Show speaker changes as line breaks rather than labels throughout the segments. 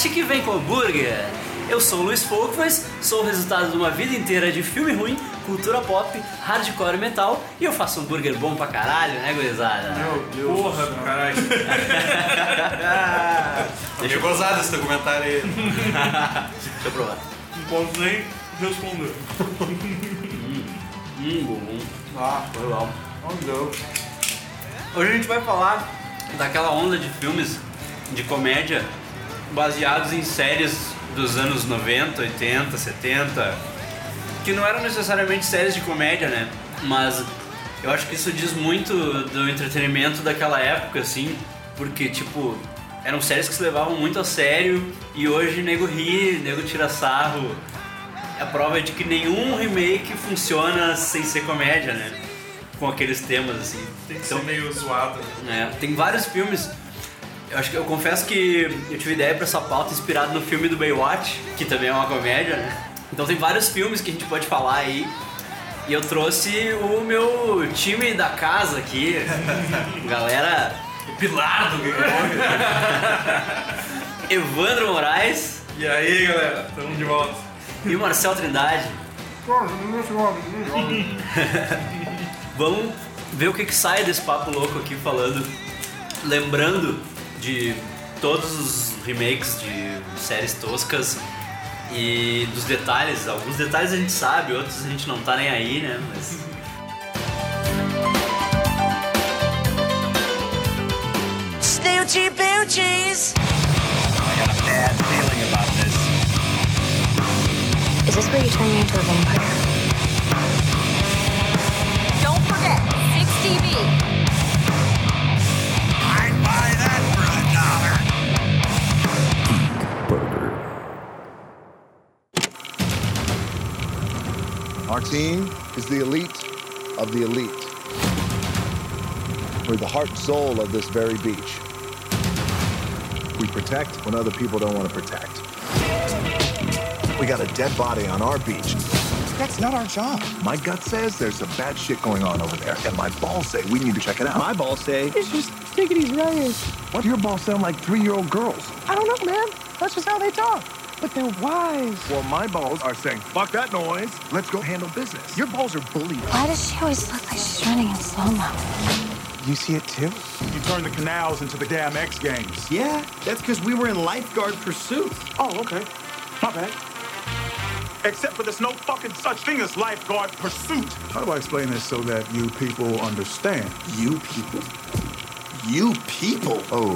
podcast que vem com hambúrguer. Eu sou o Luiz Folkvas, sou o resultado de uma vida inteira de filme ruim, cultura pop, hardcore e metal, e eu faço hambúrguer bom pra caralho, né, gurizada?
Meu Deus.
Porra do caralho.
Deixa eu gozar desse documentário aí.
Deixa eu provar.
Não posso nem responder.
Hum, bom.
Ah,
Foi bom.
meu Deus.
Hoje a gente vai falar daquela onda de filmes de comédia baseados em séries dos anos 90, 80, 70, que não eram necessariamente séries de comédia, né? Mas eu acho que isso diz muito do entretenimento daquela época, assim, porque, tipo, eram séries que se levavam muito a sério e hoje nego ri, nego tira sarro. A prova é de que nenhum remake funciona sem ser comédia, né? Com aqueles temas, assim.
Tem que ser meio zoado.
É, tem vários filmes. Eu acho que eu confesso que eu tive ideia pra essa pauta inspirado no filme do Baywatch, que também é uma comédia, né? Então tem vários filmes que a gente pode falar aí. E eu trouxe o meu time da casa aqui. Galera,
O pilar do
Evandro Moraes
E aí, galera? Tamo de volta.
e o Marcel Trindade. Vamos ver o que, que sai desse papo louco aqui falando. Lembrando de todos os remakes de séries toscas e dos detalhes. Alguns detalhes a gente sabe, outros a gente não tá nem aí, né? Mas.
Snoochie boochies.
Is this where you turn me into a vampire?
Don't forget, 6 TV.
Our team is the elite of the elite. We're the heart and soul of this very beach. We protect when other people don't want to protect. We got a dead body on our beach. That's not our job. My gut says there's some bad shit going on over there, and my balls say we need to check it out. My balls say it's just take it easy, right? What? Your balls sound like three-year-old girls. I don't know, man. That's just how they talk. But they're wise. Well, my balls are saying, fuck that noise. Let's go handle business. Your balls are bullied.
Why does she always look like she's running in slow mo?
You see it too?
You turned the canals into the damn X Games.
Yeah, that's because we were in lifeguard pursuit.
Oh, okay. My bad. Except for there's no fucking such thing as lifeguard pursuit. How do I explain this so that you people understand?
You people? You people?
Oh,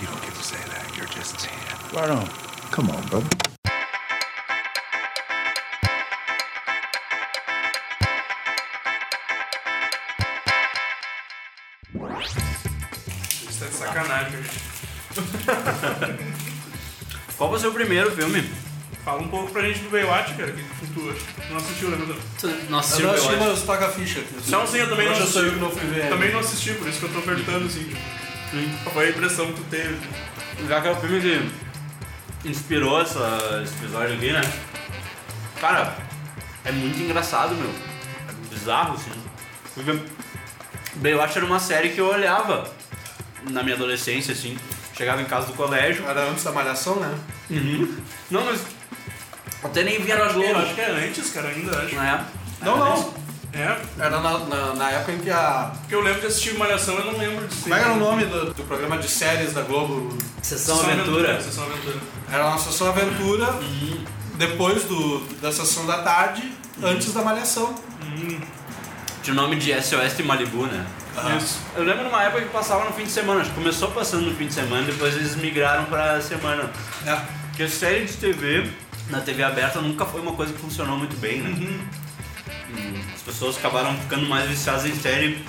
you don't get to say that. You're just tan.
Right on.
Come on, brother.
Isso tá de sacanagem.
Qual foi o seu primeiro filme?
Fala um pouco pra gente do Baywatch, cara. O que tu não assistiu, né? Pedro?
Tu- Nossa,
Eu não assisti,
eu
mas toca a ficha.
Não, assim, eu também não
Hoje eu sou eu que não fui ver.
Também não assisti, por isso que eu tô perguntando, assim. tipo, Qual foi a impressão que tu teve?
Já que é o filme que inspirou essa, esse episódio aqui, né? Cara, é muito engraçado, meu. É bizarro, assim. Porque Baywatch era uma série que eu olhava na minha adolescência, assim. Chegava em casa do colégio.
Era antes da malhação, né?
Não, mas até nem via na
Eu
Globo.
acho que é antes, cara, ainda acho.
né?
Não, não.
É,
Era na, na, na época em que a.
porque eu lembro de assistir Malhação, eu não lembro de ser.
Como é era o nome do, do programa de séries da Globo?
Sessão Aventura.
Sessão Aventura.
Era uma sessão aventura depois do, da sessão da tarde, antes da malhação.
Tinha o nome de SOS de Malibu, né?
Isso.
Eu lembro numa época que passava no fim de semana. Acho que começou passando no fim de semana, depois eles migraram pra semana.
É.
Porque a série de TV, na TV aberta, nunca foi uma coisa que funcionou muito bem, né? Hum, As pessoas acabaram ficando mais viciadas em série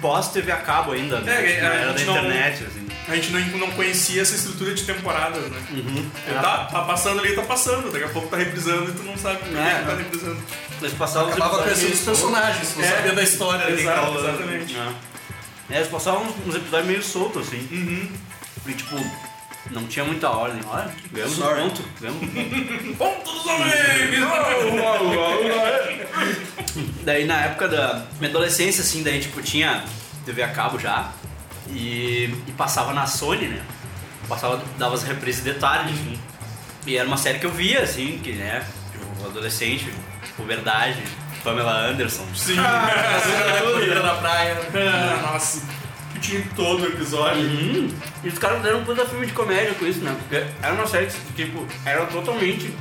pós-TV a cabo ainda, né?
É,
na
a
era da
gente não-
internet, assim.
A gente não, não conhecia essa estrutura de temporadas, né?
Uhum.
Tá, tá passando ali, tá passando. Daqui a pouco tá reprisando e tu não sabe por que
É.
que tá reprisando.
Eles passavam os
Acabava
episódios
conhecendo os personagens, não
É.
sabia da história.
Exato,
tava-
exatamente.
É. É, eles passavam uns, uns episódios meio soltos, assim.
Uhum.
E tipo, não tinha muita ordem. Olha, ganhamos um ponto. Ganhamos um ponto.
Ponto dos homens!
Daí na época da minha adolescência, assim, daí tipo tinha TV a cabo já. E, e passava na Sony, né? Passava, dava as reprises de tarde. assim. E era uma série que eu via, assim, que, né? tipo, adolescente, puberdade, Pamela Anderson.
Sim.
Corrida na praia.
Ah, Nossa. Que tinha em todo o episódio.
Uhum. E os caras fizeram um puta filme de comédia com isso, né? Porque era uma série que, tipo, era totalmente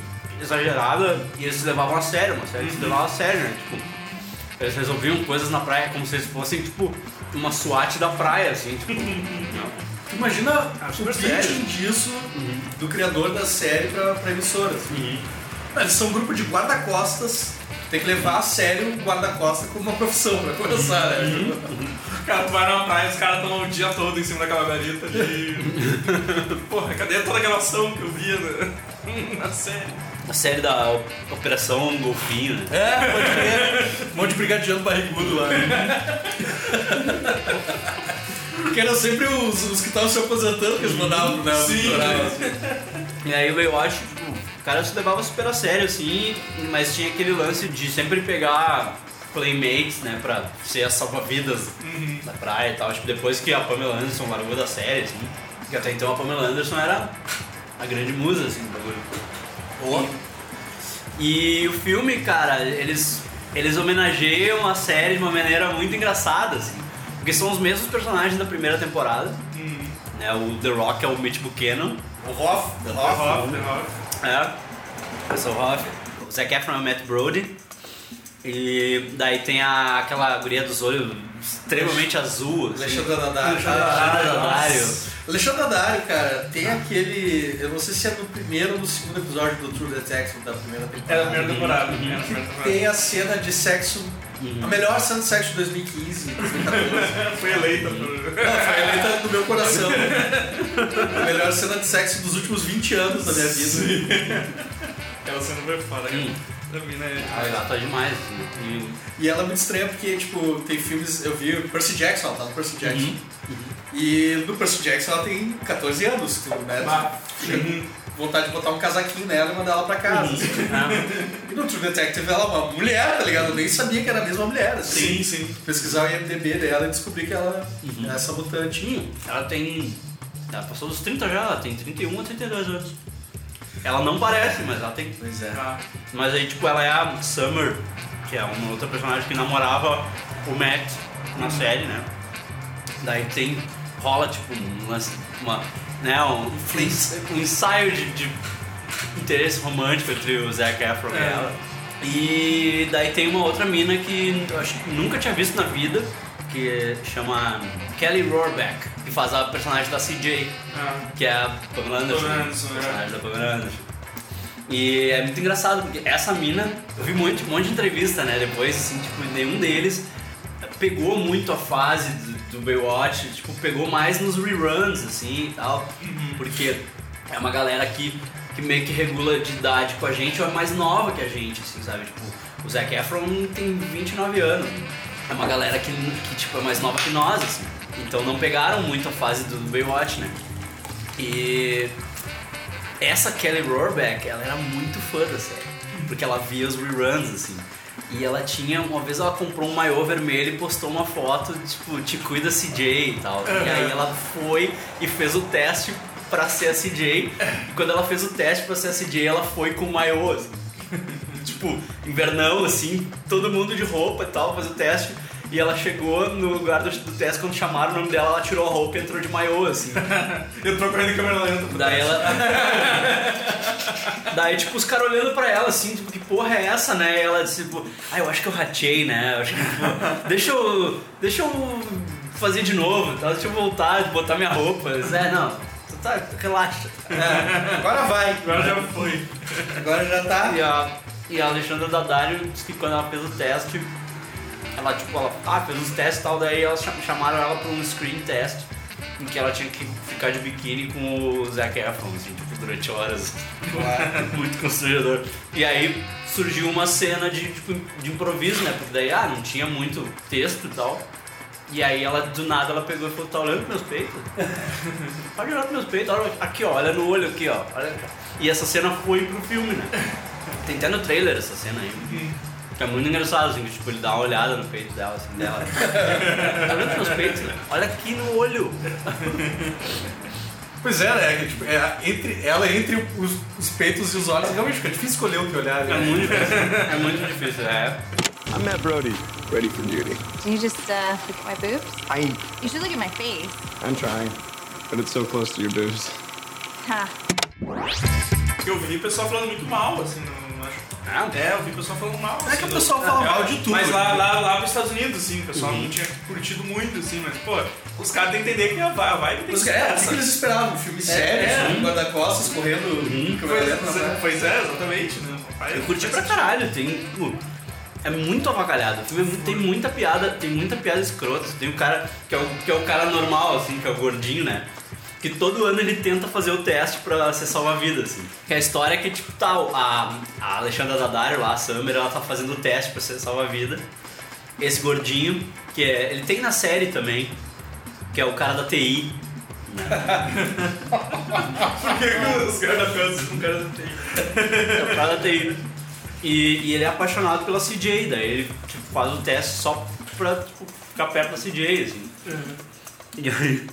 exagerada e eles se levavam a sério, uma série que se levava a sério, né? Tipo, eles resolviam coisas na praia como se eles fossem, tipo, uma SWAT da praia, assim, tipo.
Imagina o
super
pitching
sério.
disso do criador da série pra, pra emissora. assim. Eles são um grupo de guarda-costas. Tem que levar a sério o guarda-costas como uma profissão pra começar, né?
Cara, tu vai na praia e os caras estão o dia todo em cima daquela garita de. Porra, cadê toda aquela ação que eu via na, na série?
A série da Operação Golfinho, né?
É, pode crer. Um monte de brigadiano barrigudo lá. Né? que eram sempre os, os que estavam se aposentando que eles mandavam, né?
Sim.
assim.
E aí o Baywatch, tipo, o cara se levava super a sério, assim, mas tinha aquele lance de sempre pegar playmates, né, pra ser as salva-vidas da praia e tal. Tipo, depois que a Pamela Anderson largou da série, assim, que até então a Pamela Anderson era a grande musa, assim, do bagulho. E o filme, cara, eles, eles homenageiam a série de uma maneira muito engraçada, assim. Porque são os mesmos personagens da primeira temporada. Né, o The Rock é o Mitch Buchanan.
O Hoff, o
The
Hoff,
Hoff, The Hoff.
É, eu sou o Hoff. O Zac Efron é o Matt Brody. E daí tem a, aquela guria dos olhos extremamente azul. Assim.
Alexandre Daddario.
Alexandre Daddario,
cara, tem aquele. Eu não sei se é no primeiro ou no segundo episódio do True Detective da primeira temporada.
Era a primeira temporada. Primeira temporada.
Tem a cena de sexo. A melhor cena de sexo de 2015, 2014.
Foi eleita.
Não, foi eleita no meu coração. A melhor cena de sexo dos últimos 20 anos da minha vida.
Aquela cena foi foda, cara.
Hum.
Da mina é.
Ah, ela tá demais. Assim.
E ela é muito estranha porque, tipo, tem filmes. Eu vi Percy Jackson, ela tá no Percy Jackson.
Uhum.
E no Percy Jackson ela tem 14 anos, tu, né? Fica com vontade de botar um casaquinho nela e mandar ela pra casa. assim.
E,
E no True Detective ela é uma mulher, tá ligado? Eu nem sabia que era a mesma mulher. Assim.
Sim, sim.
Pesquisar o IMDB dela e descobrir que ela é essa mutante.
ela tem. Ela passou dos 30 já, ela tem 31 ou 32 anos. Ela não parece, mas ela tem.
Pois é.
Ah,
Mas aí, tipo, ela é a Summer, que é uma outra personagem que namorava o Matt na série, né? Daí tem. rola, tipo, um lance- uma. né, um, um ensaio de, de interesse romântico entre o Zac Efron e
É.
ela. E daí tem uma outra mina que eu acho que nunca tinha visto na vida, que chama Kelly Rohrbeck, que faz a personagem da CJ,
ah.
que é a Pamela Anderson,
Pamela Anderson, é.
personagem da Pamela Anderson. E é muito engraçado, porque essa mina, eu vi muito, um monte de entrevista, né, depois, assim, tipo, nenhum deles pegou muito a fase do, do Baywatch, tipo, pegou mais nos reruns, assim, e tal, porque é uma galera que, que meio que regula de idade com a gente, ou é mais nova que a gente, assim, sabe, tipo, o Zac Efron tem 29 anos, é uma galera que, que tipo, é mais nova que nós, assim, então não pegaram muito a fase do Baywatch, né, e essa Kelly Rohrbeck, ela era muito fã da série, porque ela via os reruns, assim. E ela tinha, uma vez ela comprou um maiô vermelho e postou uma foto, tipo, te cuida CJ e tal. E aí ela foi e fez o teste pra ser a CJ. E quando ela fez o teste pra ser a CJ, ela foi com o maiô, assim. tipo, invernão, assim, todo mundo de roupa e tal, fez o teste. E ela chegou no lugar do, do teste, quando chamaram o nome dela, ela tirou a roupa e entrou de maiô, assim.
Entrou correndo em câmera lenta.
Daí ela. Daí, tipo, os caras olhando pra ela assim, tipo, que porra é essa, né? E ela disse, tipo, ah, eu acho que eu ratei, né? Eu acho que, tipo, deixa eu. Deixa eu fazer de novo, tá? deixa eu voltar, botar minha roupa. Eu disse, é, não, tu tá, relaxa.
É, agora vai.
Agora já foi.
Agora já tá.
E a, e a Alexandra Daddario disse que quando ela fez o teste, ela, tipo, ela ah, fez os testes e tal, daí elas cha- chamaram ela pra um screen test, em que ela tinha que ficar de biquíni com o Zac Efron, assim, tipo, durante horas. Muito constrangedor. E aí surgiu uma cena de, tipo, de improviso, né? Porque daí, ah, não tinha muito texto e tal. E aí ela, do nada, ela pegou e falou, tá olhando pros meus peitos? Pode olhar pros meus peitos, olha aqui, ó, olha no olho aqui, ó. Olha. E essa cena foi pro filme, né? Tem até no trailer essa cena aí. Que é muito engraçado, assim, que tipo, ele dá uma olhada no peito dela, assim, dela. tá vendo meus peitos? Olha aqui no olho.
Pois é, né? que, Tipo, é, entre, ela entre os, os peitos e os olhos, realmente fica difícil escolher o que olhar. né?
É muito difícil. É muito difícil, é.
I'm Matt Brody, ready for duty.
Do you just uh, look at my boobs?
I,
You should look at my face.
I'm trying, but it's so close to your boobs.
Ha.
Eu vi o pessoal falando muito mal, assim, não, não. É, eu vi o pessoal falando mal.
É que
assim,
o pessoal
do-
fala
é,
mal de tudo.
Mas lá, lá, lá nos Estados Unidos, assim, o pessoal não tinha curtido muito, assim, mas, pô, os caras têm que entender que a vibe tem
Os
que
caras, é, o que
essa.
que eles esperavam? Um filme sério,
é.
um guarda-costas correndo com a galera na
Pois,
praia.
pois é, exatamente, né?
Eu curti pra caralho, tem. tipo, É muito avacalhado. O filme é tem muita piada, tem muita piada escrota. Tem o cara que é o, que é o cara normal, assim, que é o gordinho, né? Que todo ano ele tenta fazer o teste pra ser salva-vida, assim. Que a história é que, tipo, tá, a, a Alexandra Daddario lá, a Summer, ela tá fazendo o teste pra ser salva-vida. Esse gordinho, que é. Ele tem na série também, que é o cara da TI.
Por que os caras da França, um cara não tem?
É o cara da TI. E, e ele é apaixonado pela CJ, daí ele tipo, faz o teste só pra tipo, ficar perto da CJ, assim. E aí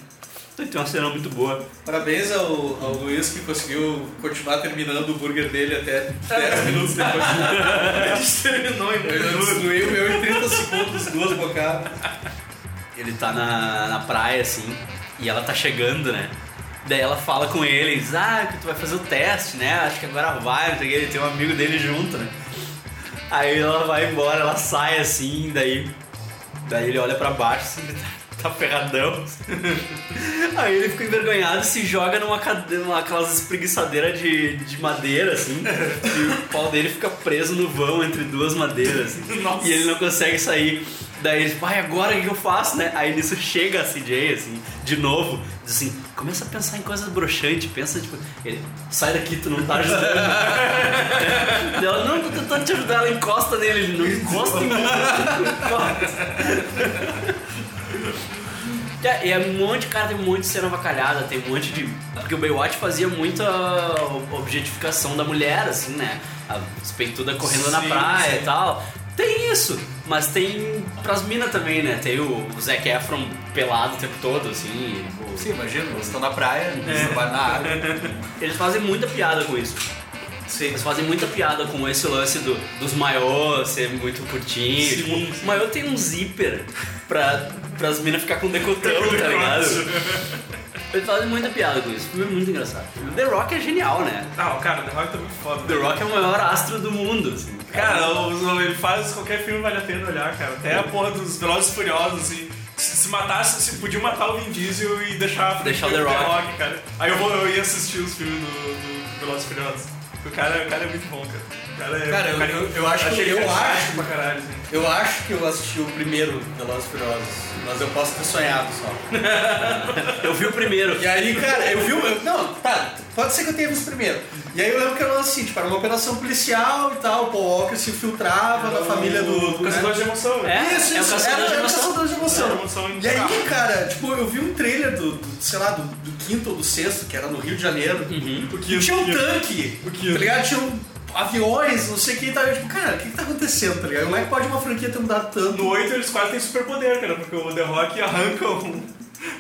tem uma cena muito boa.
Parabéns ao, ao Luiz que conseguiu continuar terminando o burger dele até 10 minutos depois.
A gente terminou em
Ele destruiu o meu em 30 segundos, duas bocadas.
Ele tá na, na praia, assim, e ela tá chegando, né? Daí ela fala com ele, diz, ah, que tu vai fazer o teste, né? Acho que agora vai, não sei o que, ele tem um amigo dele junto, né? Aí ela vai embora, ela sai assim, daí. Daí ele olha pra baixo, assim, tá, ferradão. Aí ele fica envergonhado e se joga numa cadeira, aquelas espreguiçadeiras de, de madeira, assim. E o pau dele fica preso no vão entre duas madeiras. assim.
Nossa.
E ele não consegue sair. Daí ele, vai, agora o que eu faço, né? Aí nisso chega a CJ, assim, de novo, diz assim, começa a pensar em coisas broxantes, pensa, tipo, ele, sai daqui, tu não tá ajudando. Ela, não, tô tentando te ajudar, ela encosta nele, ele não encosta em mim. É, e é um monte, cara, tem um monte de cena avacalhada, tem um monte de. Porque o Baywatch fazia muita objetificação da mulher, assim, né? A peituda correndo na
Sim,
praia
sim.
e tal. Tem isso, mas tem pras minas também, né? Tem o Zac Efron pelado o tempo todo, assim. o-
Sim, imagina, eles estão na praia, eles trabalham na água.
Eles fazem muita piada com isso.
Sim.
Eles fazem muita piada com esse lance do, dos maiôs ser muito curtinho.
Sim,
tipo,
sim.
o maiô tem um zíper pra, pras minas ficar com decotão, tá ligado? Eles fazem muita piada com isso. O filme é muito engraçado. The Rock é genial, né?
Ah, cara, The Rock tá muito foda.
The Rock é o maior astro do mundo, assim.
Cara, o- ele faz qualquer filme vale a pena olhar, cara. Até a porra dos Velozes Furiosos, assim. Se, se matasse, se podia matar o Vin Diesel e deixar,
Deixar o The
do
Rock.
cara. Aí eu, vou, eu ia assistir os filmes do, do Velozes Furiosos. O cara, o cara é muito bom, cara. O cara é,
Cara, eu-
o
eu- eu acho que- eu acho-
pra caralho, assim.
Eu acho que eu assisti o primeiro Velozes Furiosos, mas eu posso ter sonhado só.
Eu vi o primeiro.
E aí, cara, eu vi o. eu- Não, tá, pode ser que eu tenha visto primeiro. E aí eu lembro que era assim, tipo, era uma operação policial e tal, o Paul Walker se infiltrava na família do.
O Caçador de Emoção, né?
É,
Isso,
é o
isso,
Caçador
era,
de
era o
Emoção.
caçador de emoção.
É, emoção
e aí, cara, tipo, eu vi um trailer do, do, sei lá, do, do quinto ou do sexto, que era no Rio de Janeiro.
O
E tinha um
o quinto.
tanque,
O quinto.
tá ligado? Tinha um aviões, não sei o que, tá, eu, tipo, cara, o que, que tá acontecendo, tá ligado? Como é que pode uma franquia ter mudado tanto?
No 8 eles quase têm superpoder, cara, porque o The Rock arranca um.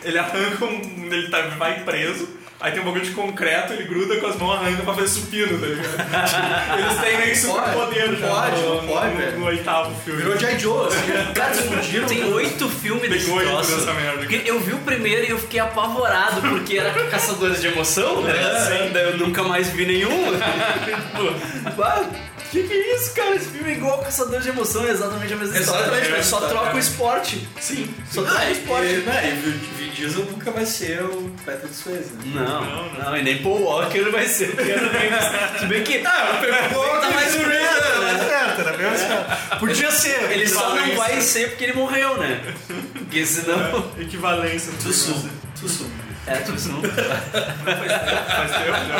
Ele arranca um. Ele tá, vai preso. Aí tem um bagulho de concreto, ele gruda com as mãos, arranca pra fazer supino, tá ligado? Tipo, eles têm meio que superpoder já
Pode,
no,
não pode,
no-
velho.
no oitavo filme.
Virou J. Joe, assim, cara, explodiram.
Tem oito filmes desse
oito
troço.
dessa merda.
Porque eu vi o primeiro e eu fiquei apavorado, porque era Caçadores de Emoção, né?
É,
Daí eu nunca mais vi nenhum. Tipo, que que é isso, cara? Esse filme é igual Caçadores de Emoção, é exatamente a mesma
Exatamente
história.
mesma
Só
história,
troca o esporte. Sim, só troca
Ah,
o esporte.
e, né, e o Vin Diesel nunca vai ser o Patrick Swayze. né?
Não, não, e nem Paul Walker vai ser o. Se bem que.
Ah, pegou,
tá mais né?
certo, era mesmo certo. Podia ser.
Ele só não
Equivalência.
vai ser porque ele morreu, né? Porque senão.
Equivalência. do
Tussum, Tussum.
É, tu senão.
assim. Faz tempo já.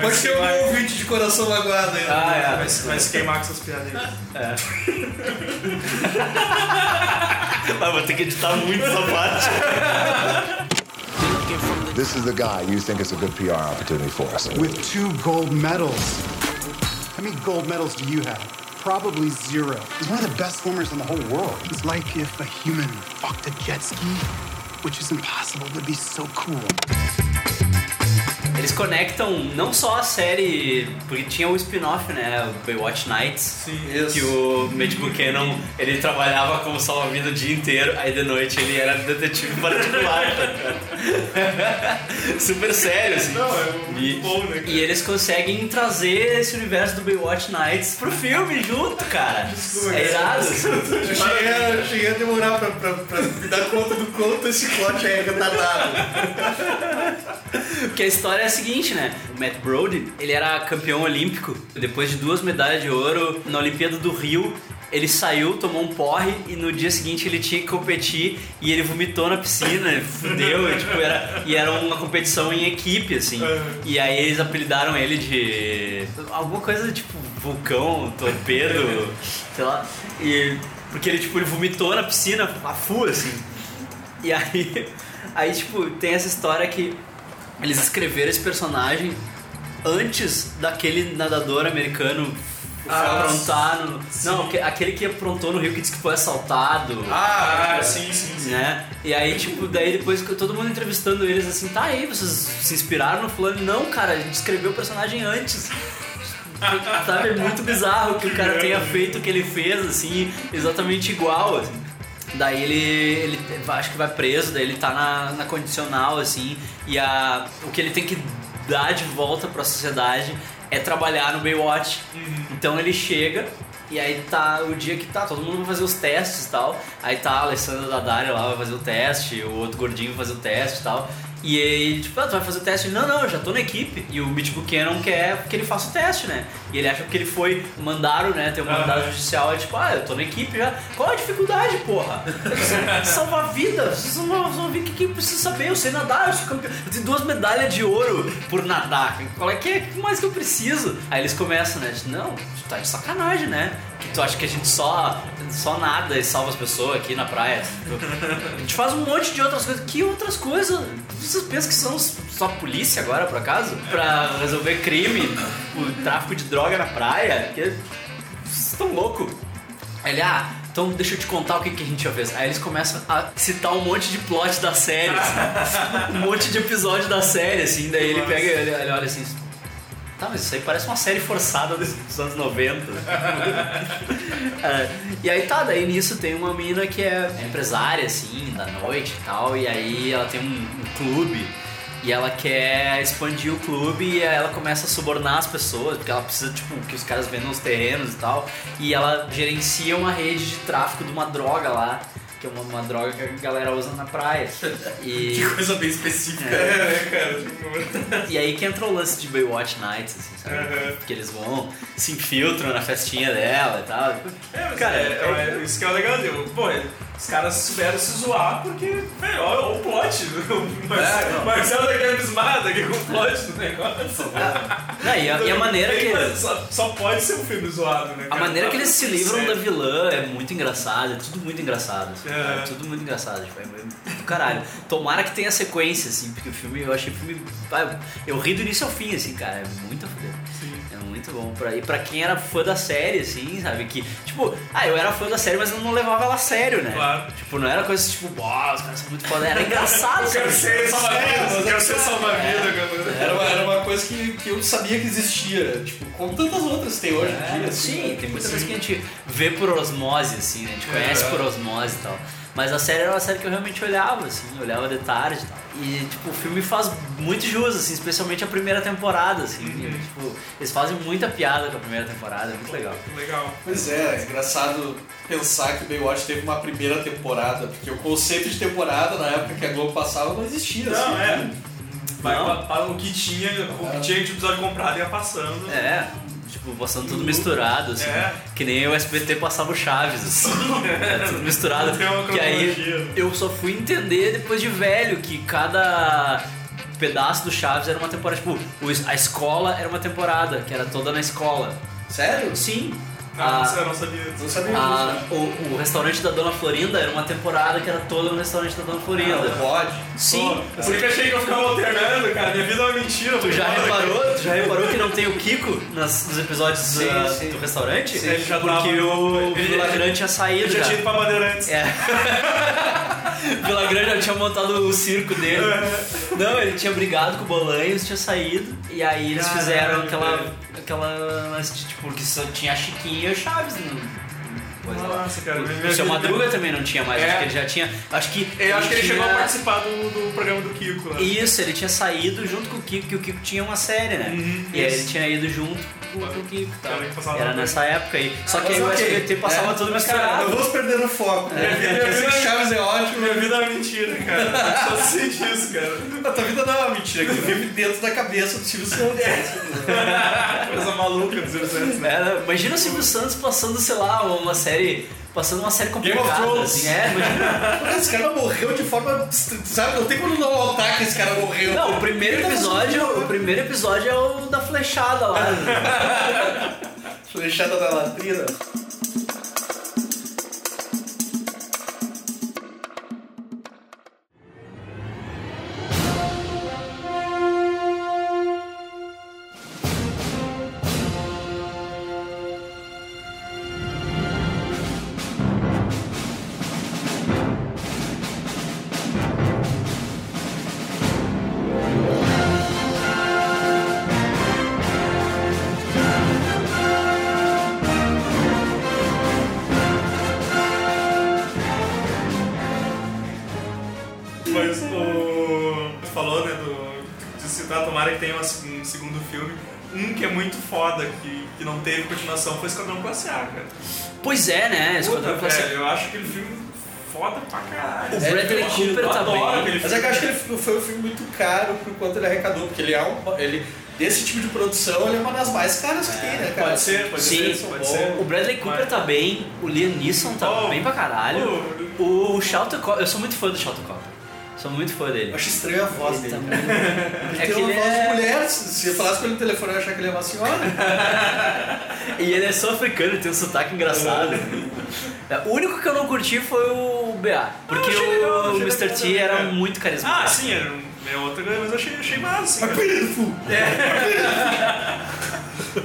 Pode ser um ouvinte de coração magoado aí.
Ah, é.
Vai, se- vai se queimar com essas piadinhas.
Ah, vou ter que editar muito essa parte.
This is the guy you think is a good PR opportunity for us.
with two gold medals. How many gold medals do you have? Probably zero. He's one of the best swimmers in the whole world. It's like if a human fucked a jet ski, which is impossible, would be so cool.
Eles conectam não só a série, porque tinha o spin-off, né? O Baywatch Nights.
Sim,
isso.
Que o Matt Buchanan, ele trabalhava como salva-vida o dia inteiro, aí de noite ele era detetive particular? Super sério, assim.
Não, é muito
E,
bom, né?
e eles conseguem trazer esse universo do Baywatch Nights pro filme junto, cara. É irado.
Eu cheguei, a- eu cheguei a demorar pra, pra, pra me dar conta do quanto esse plot é retardado.
Porque a história é a seguinte, né? O Matt Brody, ele era campeão olímpico. Depois de duas medalhas de ouro na Olimpíada do Rio, ele saiu, tomou um porre e no dia seguinte ele tinha que competir e ele vomitou na piscina, fudeu, e, tipo, era, e era uma competição em equipe, assim. E aí eles apelidaram ele de alguma coisa tipo vulcão, torpedo, sei lá. E porque ele tipo ele vomitou na piscina a full, assim. E aí, aí tipo, tem essa história que eles escreveram esse personagem antes daquele nadador americano
Ah,
aprontar no. Não, que- aquele que aprontou no Rio que disse que foi assaltado.
Ah, sim, sim, sim.
Né? E aí, tipo, daí depois todo mundo entrevistando eles assim, tá aí, vocês se inspiraram no fulano? Não, cara, a gente escreveu o personagem antes. Sabe, é muito bizarro que o cara tenha feito o que ele fez, assim, exatamente igual, assim. Daí ele, ele acho que vai preso, daí ele tá na, na condicional, assim, e a, o que ele tem que dar de volta pra sociedade é trabalhar no Baywatch. Então ele chega e aí tá o dia que tá, todo mundo vai fazer os testes e tal. Aí tá a Alessandra Daddario lá vai fazer o teste, o outro gordinho vai fazer o teste e tal. E aí, tipo, ah, tu vai fazer o teste? Não, não, eu já tô na equipe. E o Mitch Buchanan quer que ele faça o teste, né? E ele acha que ele foi, mandaram, né? Tem um mandado judicial, é tipo, ah, eu tô na equipe já. Qual a dificuldade, porra? Salvar vidas. Vocês não vão ver o que, que precisa saber. Eu sei nadar, eu sou campeão. Eu tenho duas medalhas de ouro por nadar. Qual é que é? O que mais que eu preciso? Aí eles começam, né? Não, tu tá de sacanagem, né? Que tu acha que a gente só, só nada e salva as pessoas aqui na praia. A gente faz um monte de outras coisas. Que outras coisas? Vocês pensam que são só polícia agora, por acaso? Pra resolver crime, o tráfico de droga na praia? Que... Vocês estão loucos. Ele, ah, então deixa eu te contar o que, que a gente já fez. Aí eles começam a citar um monte de plot da série, assim. um monte de episódio da série, assim. Daí ele pega ele, ele olha assim. Tá, mas isso aí parece uma série forçada dos anos 90. É, e aí tá, daí nisso tem uma mina que é empresária, assim, da noite e tal, e aí ela tem um, um clube e ela quer expandir o clube e aí ela começa a subornar as pessoas, porque ela precisa, tipo, que os caras vendam os terrenos e tal, e ela gerencia uma rede de tráfico de uma droga lá. Que é uma, uma droga que a galera usa na praia. E...
Que coisa bem específica.
É, cara.
E aí que entra o lance de Baywatch Nights, assim, sabe?
Uhum.
Que eles vão, se infiltram na festinha dela e tal.
É, mas
Cara,
é,
é-
é- isso que é legal. Pô, os caras souberam se zoar porque, velho, olha o plot. O Marcelo, tá abismado aqui com o plot do negócio.
Não, e, a, e a maneira
Tem,
que.
Só, só pode ser um filme zoado, né?
A
cara?
maneira que eles se livram da vilã é muito engraçada, é tudo muito engraçado. assim,
É.
É tudo muito engraçado, tipo, é é do caralho. Tomara que tenha sequência, assim, porque o filme, eu achei o filme. ah, Eu ri do início ao fim, assim, cara, é muito foda. É muito bom. Pra, e pra quem era fã da série, assim, sabe? Que, tipo, ah, eu era fã da série, mas eu não levava ela a sério, né?
Claro.
Tipo, não era coisa tipo, boss, os caras são muito foda. Era engraçado,
Eu quero ser salva-vida, eu quero ser
É.
salva-vida, cara.
Era uma, era uma coisa que, que eu sabia que existia, tipo, como tantas outras tem hoje em dia.
É,
assim,
sim,
né?
tem muita coisa que a gente vê por osmose, assim, né? A gente conhece
É.
por osmose e tal. Mas a série era uma série que eu realmente olhava, assim, olhava de tarde e tal. E, tipo, o filme faz muito jus, assim, especialmente a primeira temporada, assim.
Uhum.
e, tipo, eles fazem muita piada com a primeira temporada, é muito legal.
Legal.
Pois é, é engraçado pensar que Baywatch teve uma primeira temporada, porque o conceito de temporada na época que a Globo passava não existia.
Não,
assim,
é. Vai,
Não.
pa- pa- o que tinha, o que tinha de episódio comprado ia passando.
É, tipo, passando tudo misturado, assim.
É.
Que nem o SBT passava o Chaves, assim. É tudo misturado.
Tem uma
Que aí eu só fui entender depois de velho que cada pedaço do Chaves era uma temporada. Tipo, a escola era uma temporada, que era toda na escola.
Sério?
Sim.
Não,
a-
eu não sabia.
Não sabia
a-
disso,
o, o restaurante da Dona Florinda era uma temporada que era toda no restaurante da Dona Florinda.
Não pode.
Sim.
Pô, eu sempre achei que eu ficava alternando, cara. Minha vida é uma mentira.
Tu já reparou, tu já reparou que não tem o Kiko nas- nos episódios
Sim,
da-
sim.
do restaurante?
Sim, ele já
Porque
tava-
o
ele-
Vila
ele-
Grande tinha saído.
Eu já tinha ido pra Bandeirantes.
É. Vila Grande já tinha montado o circo dele. Não, ele tinha brigado com o Bolanhos, tinha saído. E aí eles
Caralho,
fizeram aquela. Aquela. lance de, Tipo, que só tinha a Chiquinha e o Chaves. no- coisa lá.
Nossa, cara. minha
O seu Madruga também não tinha mais,
É.
acho que ele já tinha. Acho que.
Eu acho que ele chegou a
tinha-
participar do, do programa do Kiko lá.
Isso, ele tinha saído junto com o Kiko, que o Kiko tinha uma série, né?
Uhum,
e aí ele tinha ido junto com, com o Kiko. Tá?
Era que
nessa época aí. Só que aí o SBT passava
é,
tudo
mas, cara,
misturado.
Não vamos perder o foco. né? Eu sei que Chaves é ótimo.
Minha vida é uma mentira, cara. Só sei disso, cara.
A tua vida não é uma mentira, que tu vive dentro da cabeça do Silvio Santos.
Coisa maluca dos Silvio Santos, né?
Imagina o Silvio Santos passando, sei lá, uma série. Passando uma série
Game of
complicada,
Thrones.
assim. É, imagina.
Esse cara morreu de forma. Sabe, não tem como não notar que esse cara morreu.
Não, o primeiro
tá
episódio,
fazendo-
o primeiro episódio é o da flechada lá.
Flechada da latrina.
O. Tu falou, né, do, de citar Tomara que tenha um segundo filme. Um que é muito foda, que, que não teve continuação, foi Esquadrão Classe A, cara.
Pois é, né? Esquadrão Classe A.
eu acho aquele filme foda pra caralho.
O Bradley Cooper também.
aquele
Mas é que eu acho que ele foi um filme muito caro por quanto ele arrecadou, porque ele é um. Ele, desse tipo de produção, ele é uma das mais caras que tem, né, cara?
Pode ser, pode
Sim,
ser, pode ser.
o Bradley Cooper
Mas-
tá bem, o Liam Neeson tá
Oh,
bem pra caralho.
oh.
O Shelton Copper, eu sou muito fã do Shelton Copper. Sou muito fã dele.
Eu acho estranho a voz
Ele
dele.
tá
cara.
muito-
Ele
É
tem
que
uma
ele
voz de
é-
mulher. Se eu falasse com ele no telefone, eu ia achar que ele é uma senhora.
E ele é sul-africano, tem um sotaque engraçado. É, O único que eu não curti foi o BA. Porque
legal,
o Mr. T
também,
era
cara.
muito carismático.
Ah, sim, era um- é outra coisa, mas eu achei, achei massa, assim.
Beautiful.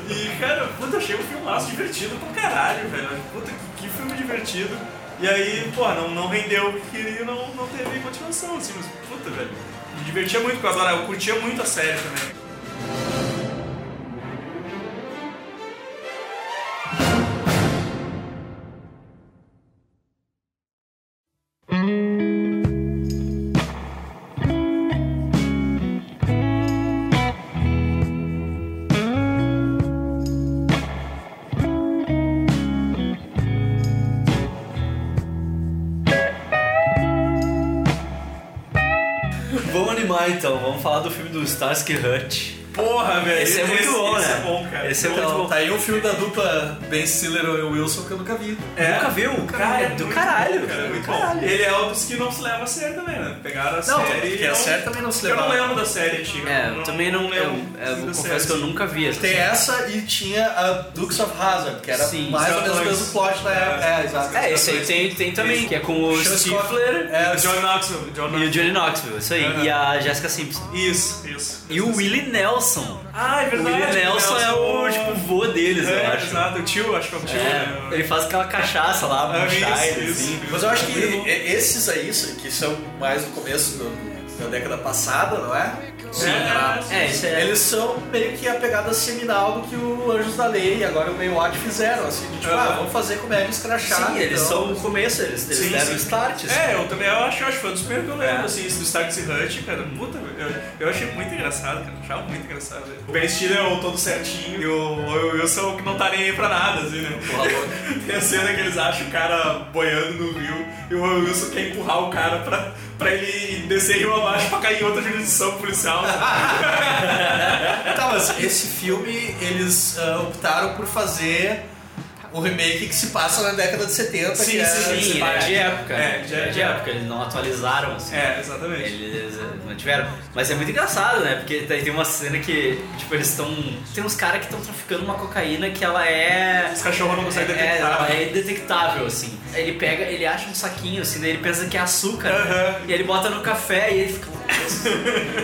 E, cara, puta, achei um filmaço divertido pra caralho, velho. Puta, que, que filme divertido. E aí, pô, não, não rendeu o que queria, não, não teve continuação, assim, mas, puta, velho. Me divertia muito, porque eu adorava, eu curtia muito a série também.
Falar do filme do Starsky Hutch.
Porra, velho.
Esse é muito bom,
esse
né?
é bom, cara.
Esse é
Então,
muito bom.
tá aí um filme da dupla Ben Stiller e Wilson que eu nunca vi.
É.
Nunca viu?
Cara,
é do
muito
caralho.
bom, cara,
do
muito
caralho.
bom. Ele é um dos que não se leva a sério também, né? Pegaram a
Não,
série
porque a
não-
série também não se
Eu não lembro da série antiga.
É, eu também não. Eu, eu
da
confesso
série,
que eu nunca vi essa.
Tem essa e tinha a Dukes of Hazzard, que era
Sim,
mais ou menos o mesmo plot da época. É, exato.
É, esse aí tem, tem também, que é com o Stifler
É,
O John Knoxville.
E o. Johnny Knoxville, isso aí. E a Jessica Simpson.
Isso, isso.
E o Willie Nelson.
Ah, é
O
verdade.
Willie Nelson é o tipo vô deles, eu
É,
acho.
exato. O tio, acho que é o tio.
É,
né?
ele faz aquela cachaça lá,
Ah, isso, isso.
assim.
Mas eu acho que esses aí, que são mais do começo do- da década passada, não é?
Sim.
É, isso é.
Eles são meio que a pegada seminal do que o Anjos da Lei e agora o Baywatch fizeram, assim, de tipo, ah, vamos fazer comédia escrachada.
Sim, eles
então.
são o começo, eles, eles
Sim,
deram
sim.
o start. assim.
É, eu também eu acho, eu acho que foi um dos primeiros que eu lembro,
É.
assim, esse do Starks e Hutch, cara. Puta, eu, eu achei muito engraçado, cara. Achava muito engraçado. O Ben Stiller é o todo certinho e o, o Wilson que não tá nem aí pra nada, assim, né? Tem a cena que eles acham o cara boiando no rio e o Wilson quer empurrar o cara pra, pra ele descer rio abaixo pra cair em outra jurisdição policial.
Tá, mas esse filme eles ah, optaram por fazer o remake que se passa na década de 70,
Sim,
que é...
sim,
é de época.
É, de-
é de época. Eles não atualizaram, assim.
É, exatamente.
Eles eh, mantiveram. Mas é muito engraçado, né? Porque daí tem uma cena que, tipo, eles estão. Tem uns caras que estão traficando uma cocaína que ela é.
Os cachorros não conseguem
é,
detectar.
ela é indetectável, assim. Ele pega, ele acha um saquinho, assim, daí ele pensa que é açúcar.
Aham.
E ele bota no café e ele fica.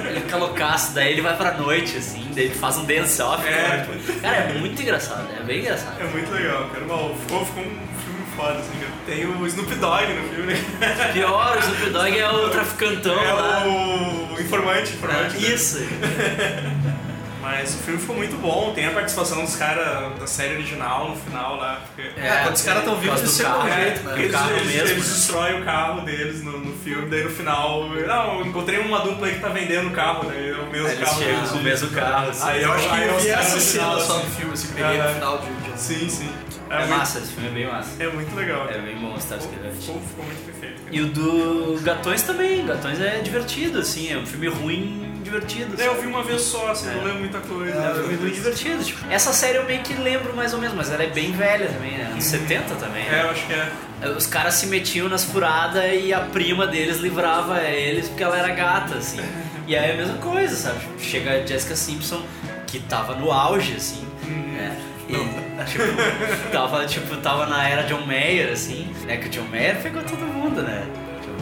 Ele fica loucaço, daí ele vai pra noite, assim, daí ele faz um dance-off.
É.
Cara, é muito engraçado, é bem engraçado.
É muito legal, cara. Mal, ficou, ficou um filme foda, assim, cara. Tem o Snoop Dogg no filme, né?
Pior, o Snoop Dogg é o traficantão
É
lá.
o informante, informante. né?
Isso.
Mas o filme ficou muito bom, tem a participação dos caras da série original no final lá. Porque...
É, quando os caras tão
por
vivos, eles
do
sempre
carro,
dão um
é,
jeito, né?
Eles,
carro
eles,
mesmo.
eles destroem o carro deles no, no filme, daí no final. Não, eu encontrei uma dupla aí que tá vendendo o carro, daí é o mesmo
eles
carro.
chegam o mesmo carro, assim.
Aí
Eu acho que eu vi
caras
essa cena
final,
só
assim.
no filme, assim, peguei no final de... de-
Sim, sim.
É
muito-
massa, esse filme é bem massa.
É muito legal.
É bem bom
Ficou,
Hutch.
ficou, ficou muito perfeito. cara.
E o do Gatões também. Gatões é divertido, assim. É um filme ruim, divertido.
É, eu vi uma vez só, assim, não
É.
lembro muita coisa.
É filme ruim divertido. Tipo, essa série eu meio que lembro mais ou menos, mas ela é bem velha também, né? Anos 70 também.
É,
né?
eu acho que é.
Os caras se metiam nas furadas e a prima deles livrava eles porque ela era gata, assim. E aí é a mesma coisa, sabe? Chega a Jessica Simpson, que tava no auge, assim. né? E, tipo, tava, tipo, tava na era John Mayer, assim. Né? Que o John Mayer pegou todo mundo, né?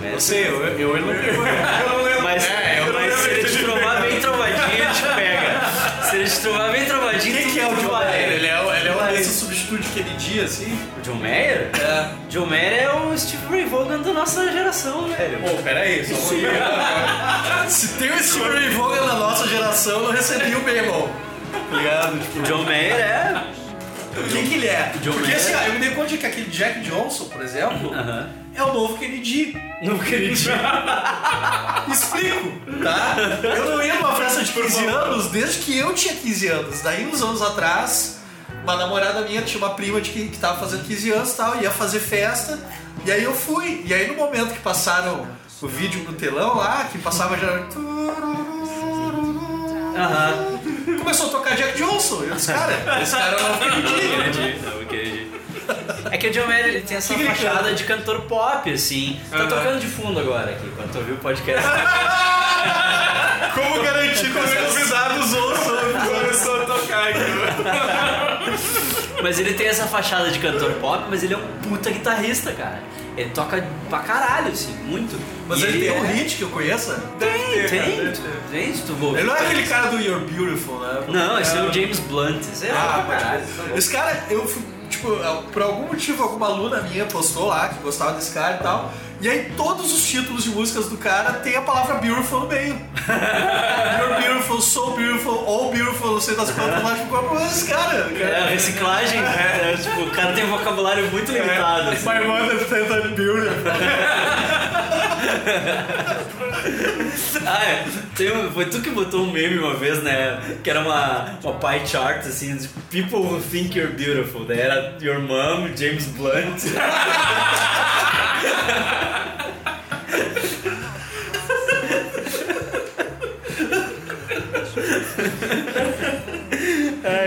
Eu sei, eu, eu, eu não
lembro.
Mas,
É, eu
mas se ele te trombar bem trombadinho, ele te pega. Se ele te trombar bem trombadinho,
Quem
tu
que é o John. Mayer? Ele é, o- ele é desses substitutos de Kennedy, assim?
O John Mayer?
É.
John Mayer é o Steve Ray Vaughan da nossa geração, velho.
Pô, peraí, só um pouquinho. Se tem o Steve Ray Vaughan na nossa geração, eu não recebi o irmão. Tá ligado? Tipo,
O John Mayer é.
Quem que ele é?
John
Porque
Mayer?
assim, ó, eu me dei conta de que aquele Jack Johnson, por exemplo,
Aham.
é o novo Kennedy.
Não acredito.
Explico, tá? Eu não ia numa festa de 15 anos desde que eu tinha 15 anos. Daí, uns anos atrás, uma namorada minha tinha uma prima de que, que tava fazendo 15 anos e tal, ia fazer festa. E aí eu fui. E aí, no momento que passaram o vídeo no telão lá, que passava já.
Aham.
Começou a tocar Jack Johnson. Eu disse, cara, esse cara é
Não acredito, não acredito. É que o John Mayer ele tem essa
Que
fachada de cantor pop, assim. Tá
Aham.
tocando de fundo agora aqui, quando tu ouviu o podcast.
Como garantir que os convidados ouçam? Começou a tocar aqui.
Mas ele tem essa fachada de cantor pop, mas ele é um puta guitarrista, cara. Ele toca pra caralho, assim, muito.
Mas
E
ele tem um
é-
hit que eu conheça.
Tem,
ter,
tem.
cara.
Tem, tu for
Ele não é aquele cara do You're Beautiful, né?
Não, esse é o James Blunt. Esse é
Ah,
caralho.
Esse cara, eu fui, tipo, por algum motivo, alguma aluna minha postou lá que gostava desse cara e tal. E aí todos os títulos de músicas do cara tem a palavra beautiful no meio. You're beautiful, so beautiful, all beautiful, não sei das quantas lá, tipo, qual é problema desse cara?
É, reciclagem, é, tipo, o cara tem um vocabulário muito limitado. assim.
My mother said I'm beautiful.
Ah, é. Tem foi tu que botou um meme uma vez, né? Que era uma, uma pie chart, assim, de people who think you're beautiful. Daí era your mom, James Blunt.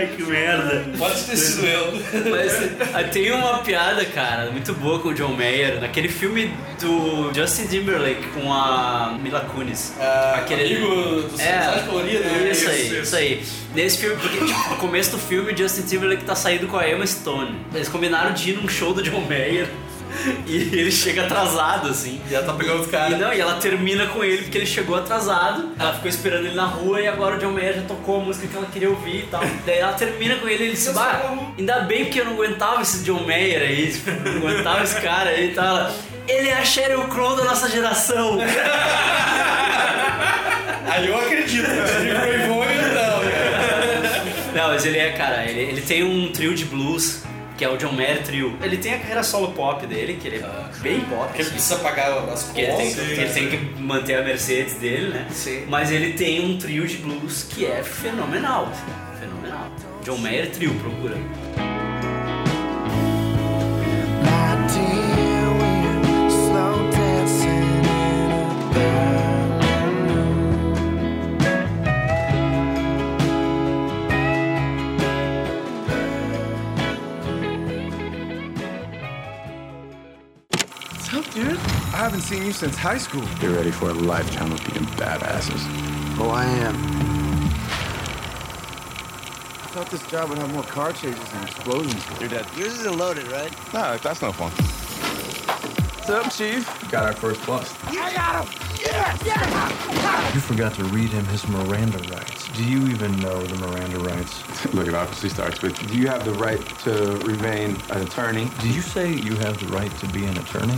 Ai, que merda.
Pode ter sido eu.
Mas ah, tem uma piada, cara, muito boa com o John Mayer, naquele filme do Justin Timberlake com a Mila Kunis. aquele
amigo do Sociedade Colorida, né?
Isso,
Isso,
aí,
isso.
isso aí. Nesse filme, porque tipo, no começo do filme, o Justin Timberlake tá saindo com a Emma Stone. Eles combinaram de ir num show do John Mayer. E ele chega atrasado, assim.
E ela tá pegando os
E
caras.
não, e ela termina com ele porque ele chegou atrasado. Ela ficou esperando ele na rua e agora o John Mayer já tocou a música que ela queria ouvir e tal. Daí ela termina com ele e ele disse: Bah, ainda bem porque eu não aguentava esse John Mayer aí, tipo, não aguentava esse cara aí e tal. Ele é a Sheryl Crow da nossa geração.
Aí eu acredito, se ele foi bom, não, cara.
Não, mas ele é, cara, ele, ele tem um trio de blues. Que é o John Mayer Trio. Ele tem a carreira solo pop dele, que ele é bem pop.
Porque ele
assim.
precisa pagar as
Porque ele tem,
contas.
ele tem que manter a Mercedes dele, né?
Sim.
Mas ele tem um trio de blues que é fenomenal. assim, fenomenal. John Mayer Trio, procura.
Slow
seen you since high school.
Get ready for a lifetime of being badasses.
Oh, I am. I thought this job would have more car chases and explosions.
You're dead.
Yours isn't loaded, right?
No, that's no fun.
What's up, Chief?
Got our first bust.
Yeah, I got him! Yes! Yes!
You forgot to read him his Miranda rights. Do you even know the Miranda rights?
Look, it obviously starts with Do you have the right to remain an attorney?
Did you say you have the right to be an attorney?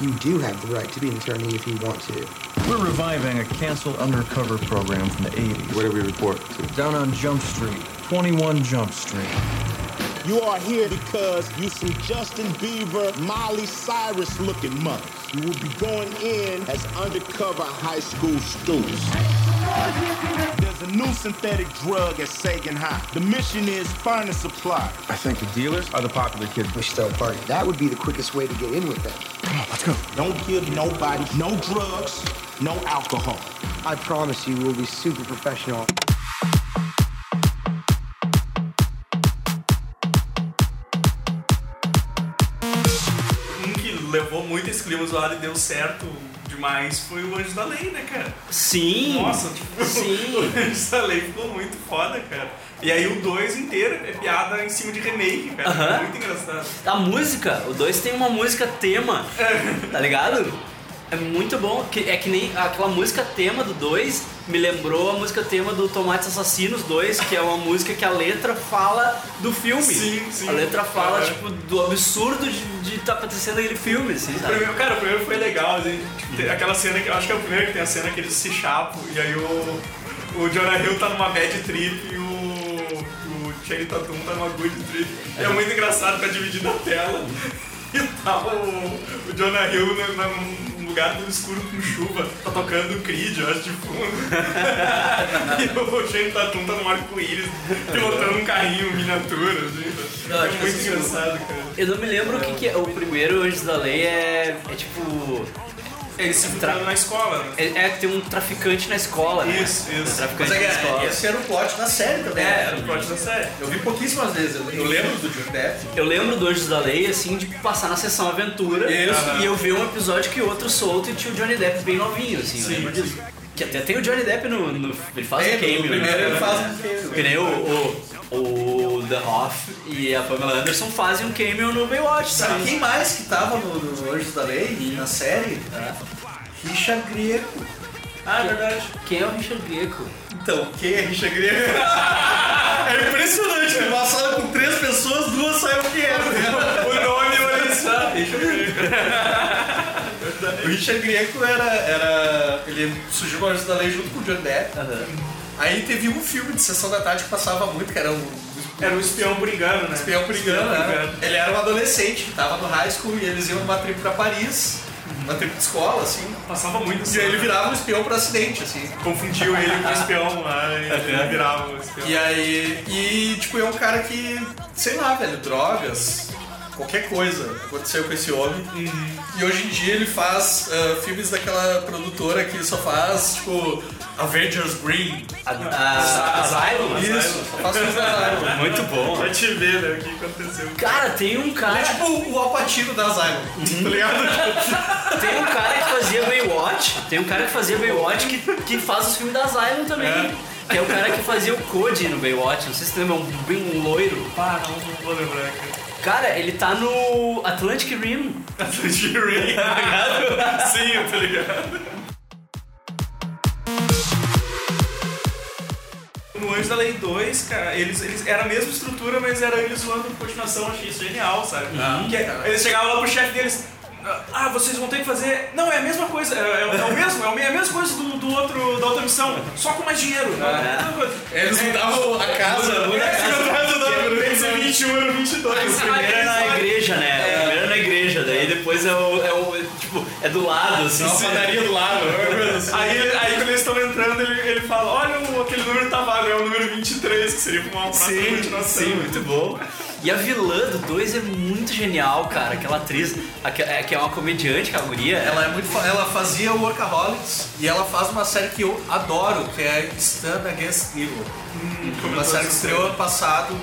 You do have the right to be an attorney if you want to.
We're reviving a canceled undercover program from the 80s.
Where do we report to?
Down on Jump Street, 21 Jump Street.
You are here because you some Justin Bieber, Miley Cyrus looking mothers. You will be going in as undercover high school students. There's a new synthetic drug at Sagan High. The mission is find and supply.
I think the dealers are the popular kids.
We still party. That would be the quickest way to get in with them.
Come on, let's go.
Don't give nobody no drugs, no alcohol.
I promise you, we'll be super professional.
Um que levou muito esse clima zoado e deu certo demais foi o Anjo da Lei, né, cara?
Sim.
Nossa, tipo,
Sim.
o Anjo da Lei ficou muito foda, cara. E aí o 2 inteiro é piada em cima de remake, cara.
Aham.
Muito engraçado.
A música, o 2 tem uma música tema, tá ligado? É muito bom, é que nem aquela música tema do 2 me lembrou a música tema do Tomates Assassinos 2, que é uma música que a letra fala do filme.
Sim, sim.
A letra fala, tipo, do absurdo de estar acontecendo aquele filme, assim,
O
sabe?
primeiro, cara, o primeiro foi legal, assim, tem aquela cena que eu acho que é o primeiro que tem a cena que eles se chapam e aí o, o Jonah Hill tá numa bad trip e o, o Channing Tatum tá numa good trip. E é muito engraçado, tá dividindo a tela e tá o, o Jonah Hill no- num lugar tudo escuro com chuva, tá tocando Creed, eu acho, de fundo. e o Channing Tatum tá num arco-íris pilotando um carrinho miniatura, assim.
Não,
é
tipo
muito
assim,
engraçado, cara.
Eu não me lembro o que, que é. O primeiro Anjos da Lei é, é tipo.
Eles se encontraram na escola, né?
É, é que tem um traficante na escola. né?
Isso, isso.
Um traficante
Mas é
na escola.
esse era o plot da série também.
É,
né?
era o plot da série.
Eu vi pouquíssimas vezes. Eu, eu lembro do Johnny Depp.
Eu lembro do Anjos da Lei, assim, de passar na sessão aventura
Isso.
e eu ver um episódio que outro solto e tinha o Johnny Depp bem novinho, assim, eu
Sim,
lembro disso. Que até tem o Johnny Depp no. no- ele faz
É,
um cameo.
no primeiro
né?
ele faz um cameo.
Que nem o, o, o The Hoff e a Pamela Anderson fazem um cameo no Baywatch,
Sabe
sabe?
quem mais que tava no, no Anjos da Lei, na série? Richard Grieco.
Ah, é verdade.
Quem é o Richard Grieco?
Então, quem é Richard Grieco? é impressionante. Uma sala com três pessoas, duas saíram quem é.
O nome olha só.
O Richard Grieco era, era. Ele surgiu no Anjos da Lei junto com o John Depp. Aí teve um filme de sessão da tarde que passava muito, que era o.
Era o espião engano, né?
Espião por engano, né? Ele era um adolescente que tava no high school e eles iam numa trip pra Paris, uma trip de escola, assim.
Passava muito
E aí ele virava um espião por acidente, assim.
Confundiu ele com o espião lá e ele virava o espião.
E aí, e tipo, é um cara que, sei lá, velho, drogas, qualquer coisa aconteceu com esse homem. E hoje em dia ele faz ah, filmes daquela produtora que só faz, tipo, Avengers Green.
A, a, Asylum?
Isso, filmes da Asylum.
Muito bom.
Pra te ver, né, o que aconteceu.
Cara, tem um cara.
É tipo o Alpatino da Asylum, tá ligado?
Tem um cara que fazia Baywatch, tem um cara que fazia Baywatch que, que faz os filmes da Asylum também. Que é o cara que fazia o Cody no Baywatch, não sei se você lembra, um, bem um loiro.
Pá, não, não vou lembrar, cara.
Cara, ele tá no Atlantic Rim.
Atlantic Rim, tá ligado? Sim, eu tô ligado. No Anjos da Lei 2, cara, eles, eles era a mesma estrutura, mas era eles zoando continuação, achei isso genial, sabe? Que é- eles chegavam lá pro chefe deles. Ah, vocês vão ter que fazer. Não, é a mesma coisa, é, é- é o mesmo, é é a mesma coisa do, do outro, da outra missão, só com mais dinheiro.
Eles mudavam a casa, muda a casa.
Ser 21 era 22.
O primeiro é na igreja, né? O primeiro é na igreja, daí depois é o. É o é, tipo, é do lado, assim.
É uma padaria do lado.
Aí, aí quando eles estão entrando, ele, ele fala, olha, o- número tá vago, é o número 23, que seria uma próxima
Sim,
continuação.
sim, muito bom. E a vilã do 2 é muito genial, cara. Aquela atriz, é, que é uma comediante, que é a guria.
Ela, é muito, ela fazia Workaholics e ela faz uma série que eu adoro, que é Stand Against Evil. uma série que estreou ano passado,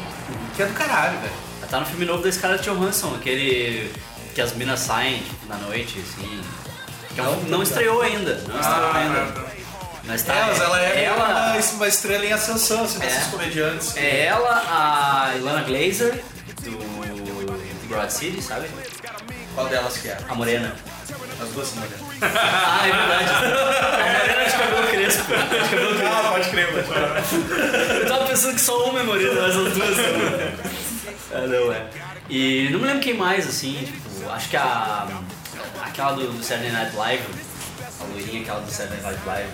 que é do caralho, velho.
Ela tá no filme novo da Scarlett Johansson, aquele que as minas saem tipo, na noite, assim. Que é um- não estreou ainda. Não estreou
Ah,
ainda. Mas tá.
É, ela é
ela,
Uma, uma estrela em ascensão, assim, desses
É.
comediantes.
é ela, a Ilana Glazer, do Broad City, sabe?
Qual delas que é?
A Morena.
As duas são morenas.
Ah, é verdade. A Morena de cabelo crespo. De cabelo crespo.
Ah, pode crer, pode crer.
Eu tava pensando que só uma é morena, mas as duas são. Ah, não, é. E não me lembro quem mais, assim, tipo, acho que a. aquela do, do Saturday Night Live, a loirinha aquela do Saturday Night Live,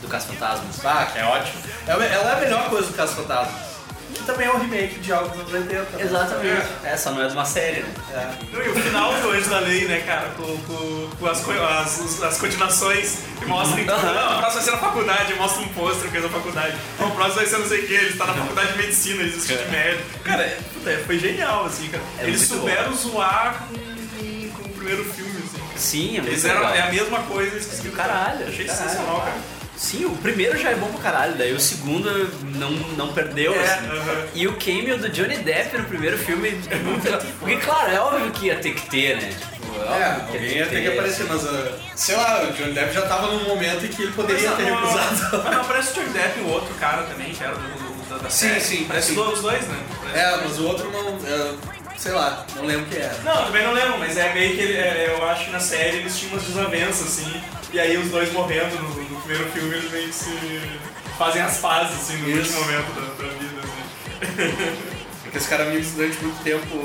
do Caso Fantasmas.
Ah, que é ótimo. Ela é a melhor coisa do Caso Fantasma. Que também é um remake de algo dos anos 80. né?
Exatamente. Essa não é de uma série, né?
É.
Não, E o final do Anjo da Lei, né, cara? Com, com, com as, as, as continuações que mostram.
Uhum.
Não, a próxima vai ser na faculdade, mostra um pôster que é da faculdade. Não, o próximo vai ser não sei o que, ele está na faculdade de medicina, eles assistem de médico. Cara, é, puta, é, foi genial, assim, cara.
É
eles souberam zoar com, com, com o primeiro filme.
Sim, é muito
Eles eram
legal.
é a mesma coisa, eles conseguiram.
caralho.
Achei
caralho.
sensacional, cara.
Sim, o primeiro já é bom pra caralho, daí o segundo não, não perdeu,
É,
assim.
aham.
E o cameo do Johnny Depp no primeiro filme é. Porque, claro, é óbvio que ia ter que ter, né? Tipo, é
É, alguém ia ter que aparecer, mas uh, sei lá, o Johnny Depp já tava num momento em que ele poderia
Mas
ter
não,
recusado.
Mas não, parece o Johnny Depp e o outro cara também, que era do, do- da, da
Sim,
série.
sim,
Parece
sim.
os dois, né?
É, mas o outro não. é, sei lá, não lembro quem era.
Não, também não lembro, mas é meio que ele, é, eu acho que na série eles tinham umas desavenças, assim, e aí os dois morrendo no, no primeiro filme, eles meio que se fazem as pazes, assim, no
Isso.
último momento da, da vida, assim.
Porque esse cara amigos durante muito tempo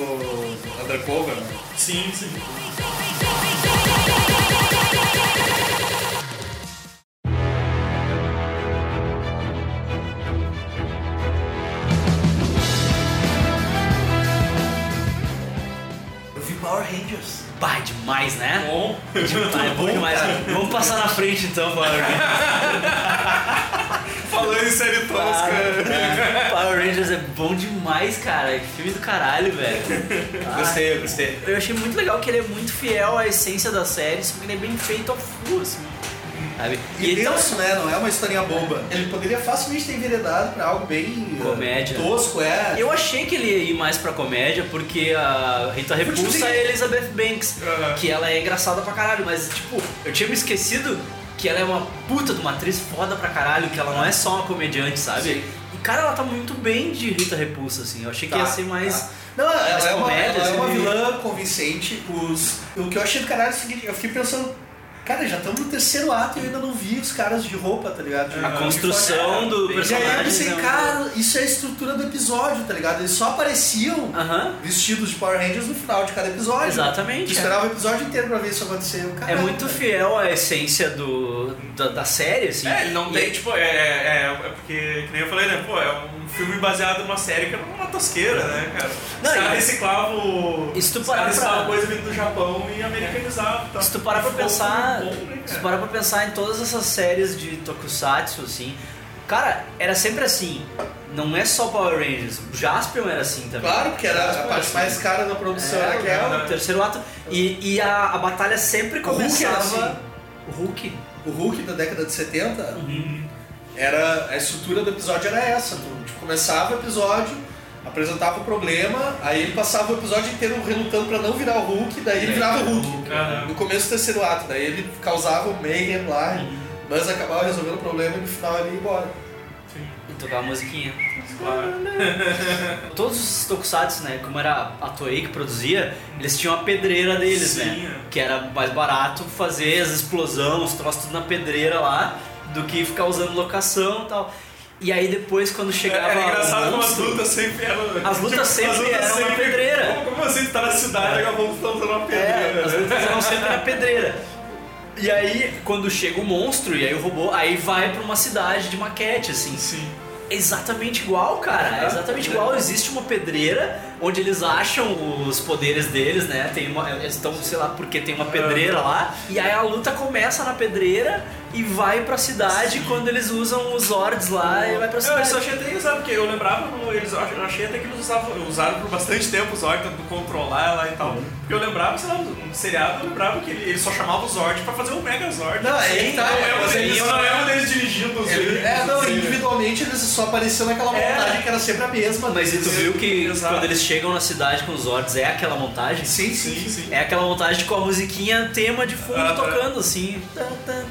undercover, né?
Sim, sim.
Bah, é demais, né?
Bom.
Demais, é bom demais. Vamos passar na frente então, Power Rangers.
Falando em série tosca.
Power Rangers é bom demais, cara. Que filme do caralho, velho. Ah,
Gostei, eu gostei.
Eu achei muito legal que ele é muito fiel à essência da série, só que ele é bem feito a full, assim. Sabe?
E,
tá-
denso, né? Não é uma historinha boba. Ele poderia facilmente ter enveredado pra algo bem uh,
Comédia.
tosco, é.
Eu achei que ele ia ir mais pra comédia, porque a Rita Repulsa é a Elizabeth Banks, que ela é engraçada pra caralho, mas tipo, eu tinha me esquecido que ela é uma puta de uma atriz foda pra caralho, que ela não é só uma comediante, sabe? E cara, ela tá muito bem de Rita Repulsa, assim. Eu achei que
Tá,
ia ser mais.
tá. Não, ela, é uma,
comédia,
ela é uma
assim.
vilã convincente. Os, o que eu achei do caralho é o seguinte, eu fiquei pensando, cara, já estamos no terceiro ato e eu ainda não vi os caras de roupa, tá ligado? De-
A
de
construção
uniforme.
do
E aí eu
personagem,
pensei,
né?
cara, isso é a estrutura do episódio, tá ligado? Eles só apareciam
Aham.
vestidos de Power Rangers no final de cada episódio.
Exatamente,
Tu
é.
esperava o episódio inteiro pra ver isso acontecer.
É
caralho,
muito
velho.
fiel à essência do, da, da série, assim.
É, ele não
E-
tem, tipo, é, é, é porque, que nem eu falei, né, pô, é um filme baseado numa série que era uma tosqueira, né, cara? Os
Não,
caras reciclavam.
Se tu
os
parar pra-
coisa vindo do Japão e americanizavam. Tá?
Se tu parar pra pensar,
bom, né,
se tu parar pra pensar em todas essas séries de tokusatsu, assim, cara, era sempre assim. Não é só Power Rangers, o Jaspion era assim também.
Claro, porque era
Jaspion
a parte
assim.
mais cara da produção
É,
era aquela.
o terceiro ato. E, e a, a batalha sempre
O Hulk era
começava.
assim.
O Hulk?
O Hulk da década de 70,
Uhum.
era a estrutura do episódio era essa. Tu começava o episódio, apresentava o problema, aí ele passava o episódio inteiro relutando pra não virar o Hulk, daí ele virava o Hulk. No começo do terceiro ato, daí ele causava o mayhem lá,
Uhum.
mas acabava resolvendo o problema e no final ele ia embora.
E tocava a musiquinha.
Claro.
Todos os tokusatsu, né, como era a Toei que produzia, eles tinham a pedreira deles,
Sim,
né? Que era mais barato fazer as explosões, os troços tudo na pedreira lá, do que ficar usando locação e tal. E aí depois quando chegava
Era engraçado
o
como as lutas sempre eram.
As lutas sempre eram na pedreira.
Como, como assim tu tá na cidade e agora tu tá usando uma pedreira?
É, as
né?
lutas eram sempre na pedreira. E aí, quando chega o monstro e aí o robô, aí vai pra uma cidade de maquete, assim.
Sim.
Exatamente igual, cara. É exatamente igual. Existe uma pedreira onde eles acham os poderes deles, né? Tem uma, eles estão, sei lá, porque tem uma pedreira lá. E aí a luta começa na pedreira e vai pra cidade quando eles usam os Zords lá e vai pra
Eu
cidade.
só achei até engraçado, porque eu lembrava, eles, eu achei até que eles usavam, usaram por bastante tempo o Zord, tanto controlar lá e tal. Porque eu lembrava, sei lá, no seriado, eu lembrava que ele, ele só chamava o Zord pra fazer o Mega Zord.
Não, é tá,
não é
mas
um deles,
eles-
não é um deles dirigindo os
Ele- é, não, individualmente eles só apareciam naquela
É.
montagem que era sempre a mesma.
Mas e tu viu que
Exato.
quando eles chegam na cidade com os Zords é aquela montagem?
Sim, sim.
Sim, sim.
É aquela montagem com a musiquinha tema de fundo
Aham.
tocando assim.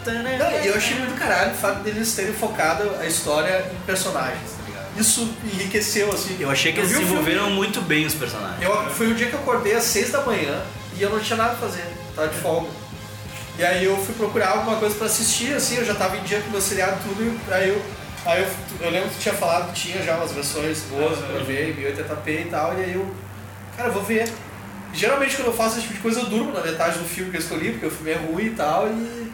Né?
Não, e eu achei muito caralho o fato deles terem focado a história em personagens, tá ligado? Isso enriqueceu, assim.
Eu achei que eles
vi o filme-
desenvolveram muito bem os personagens.
Eu, foi o dia que eu acordei às seis da manhã e eu não tinha nada pra fazer, tava de folga. E aí eu fui procurar alguma coisa pra assistir, assim, eu já tava em dia com meu seriado tudo, e aí eu, aí eu, eu lembro que tu tinha falado que tinha já umas versões boas pra ver, em 1080p e tal, e aí eu, cara, eu vou ver. Geralmente quando eu faço esse tipo de coisa eu durmo na metade do filme que eu escolhi, porque o filme é ruim e tal, e.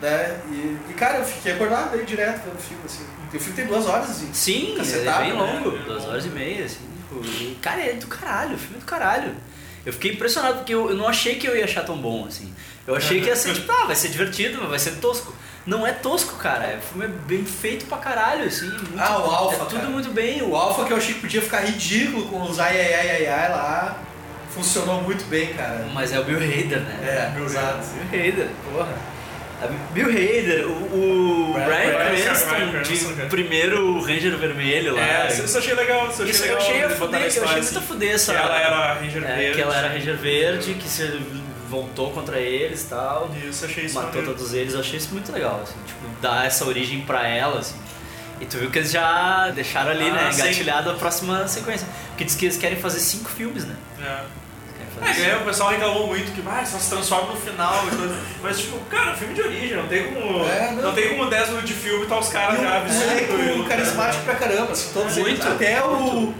Né, e, e, cara, eu fiquei acordado aí direto vendo o filme, assim. E o filme tem duas horas, assim.
Sim, ele é bem
né?
longo, duas horas e meia, assim. tipo, e, cara, é do caralho, o filme é do caralho. Eu fiquei impressionado porque eu, eu não achei que eu ia achar tão bom, assim. Eu achei que ia ser tipo, ah, vai ser divertido, mas vai ser tosco. Não é tosco, cara. O filme é bem feito pra caralho, assim. muito-
Ah, o Alpha,
É tudo
cara.
muito bem.
O Alpha que eu achei que podia ficar ridículo com os ai ai ai ai ai lá, funcionou muito bem, cara.
Mas é o Bill Hader, né?
É,
Bill
exato.
Bill Hader, porra. Bill Hader, o, o
Brian-
Brian
Brian
Cranston
Cranston,
de primeiro Ranger Vermelho lá.
É, isso eu achei legal. Isso eu achei,
Isso eu
legal
achei a fuder, eu achei
assim,
muito a fuder essa.
Que ela era Ranger
é,
Verde.
Que ela era Ranger Verde, que se voltou contra eles e tal.
Isso, achei isso
Matou
maneiro.
todos eles, eu achei isso muito legal, assim, tipo, dar essa origem pra ela, assim. E tu viu que eles já deixaram ali,
Ah,
né,
sim.
engatilhado a próxima sequência. Porque diz que eles querem fazer cinco filmes, né?
É. É, aí o pessoal reclamou muito que ah, só se transforma no final e coisa. Mas, tipo, cara, filme de origem, não tem como.
É,
não.
não.
tem como 10 minutos de filme e tá os caras já
um
vestidos.
elenco carismático pra caramba, assim, todos eles.
Muito,
Até o, o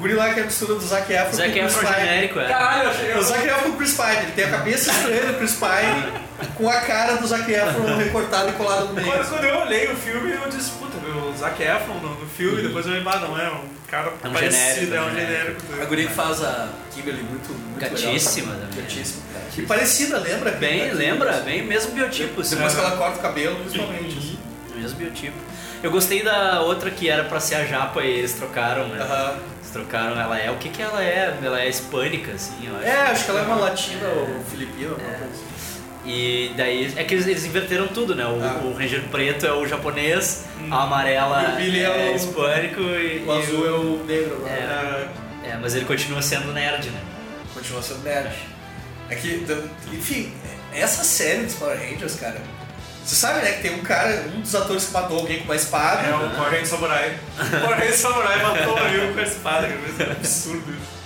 guri lá que é a mistura do Zac Efron
Zac
com o Chris
Efron
Pine.
genérico, é.
Caralho, eu achei.
O Zac Efron com o Chris Pine, ele tem a cabeça estranha do Chris Pine com a cara do Zac Efron recortada e colada no meio.
Quando, quando eu olhei o filme, eu disse, puta, meu, o Zac Efron no, no filme, depois eu lembrei, ah, não é um cara
É um
parecido,
genérico,
é um
é um
genérico.
A guria que faz a Kimberly muito, muito
Gatíssima
legal.
também.
Gatíssima. E parecida, lembra?
Bem, lembra? Bem, mesmo biotipo, assim.
Depois que ela corta o cabelo, principalmente. assim.
Mesmo biotipo. Eu gostei da outra que era pra ser a japa e eles trocaram, né?
Aham.
Trocaram, ela é. O que que ela é? Ela é hispânica, assim, eu acho.
É, acho que ela é uma latina ou filipina. alguma coisa assim.
E daí. É que eles, eles inverteram tudo, né? O,
Ah.
o Ranger preto é o japonês, a amarela
o Billy é
é,
o-
hispânico e.
O azul é o negro.
É, é, mas ele continua sendo nerd, né?
Continua sendo nerd. É que, enfim, essa série dos Power Rangers, cara. Você sabe, né, que tem um cara, um dos atores que matou alguém com uma espada.
É o Power Ranger Samurai. O Power Ranger Samurai matou um amigo com a espada. Isso é absurdo isso.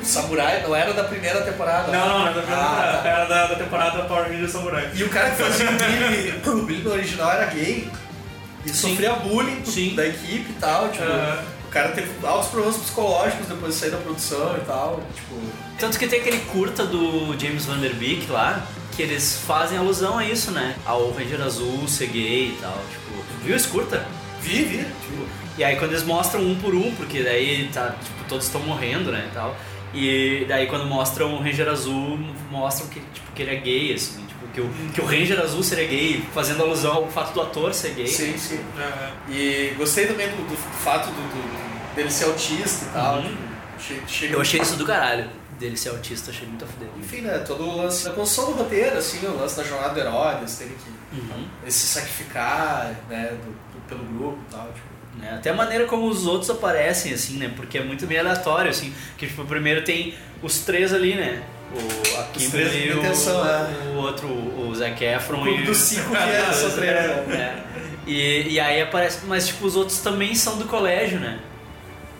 O Samurai não era da primeira temporada.
Não, não, era da, primeira
Ah,
temporada.
tá.
era da, da temporada Power Ranger Samurai.
E o cara que fazia o Billy, o Billy no original era gay. E sofria bullying
Sim.
da equipe e tal. Tipo, o cara teve altos problemas psicológicos depois de sair da produção e tal. Tipo,
Tanto que tem aquele curta do James Van Der Beek lá, que eles fazem alusão a isso, né? Ao Ranger Azul ser gay e tal. Tipo, viu esse curta?
vi, vi. Tipo,
E aí quando eles mostram um por um, porque daí tá, tipo, todos estão morrendo, né, e tal. E daí quando mostram o Ranger Azul, mostram que, tipo, que ele é gay, assim, tipo, que o, que o Ranger Azul seria gay, fazendo alusão ao fato do ator ser gay.
sim, sim.
Aham.
E gostei também do, do fato do, do- dele ser autista e tal.
Uhum.
tipo, achei, achei
Eu achei isso do caralho, dele ser autista, achei muito a fuder.
Enfim, né? Todo o lance da construção do roteiro, assim, o lance da jornada do herói, eles terem que
Uhum.
eles se sacrificar, né, do- do- pelo grupo e tal. Tipo.
né? Até a maneira como os outros aparecem, assim, né? Porque é muito meio aleatório, assim. Que, tipo, primeiro tem os três ali, né? O, a Kimberly,
em
o,
é.
o outro, o Zac Efron
O
e...
dos cinco que é só três,
É. E, e aí aparece... Mas, tipo, os outros também são do colégio, né?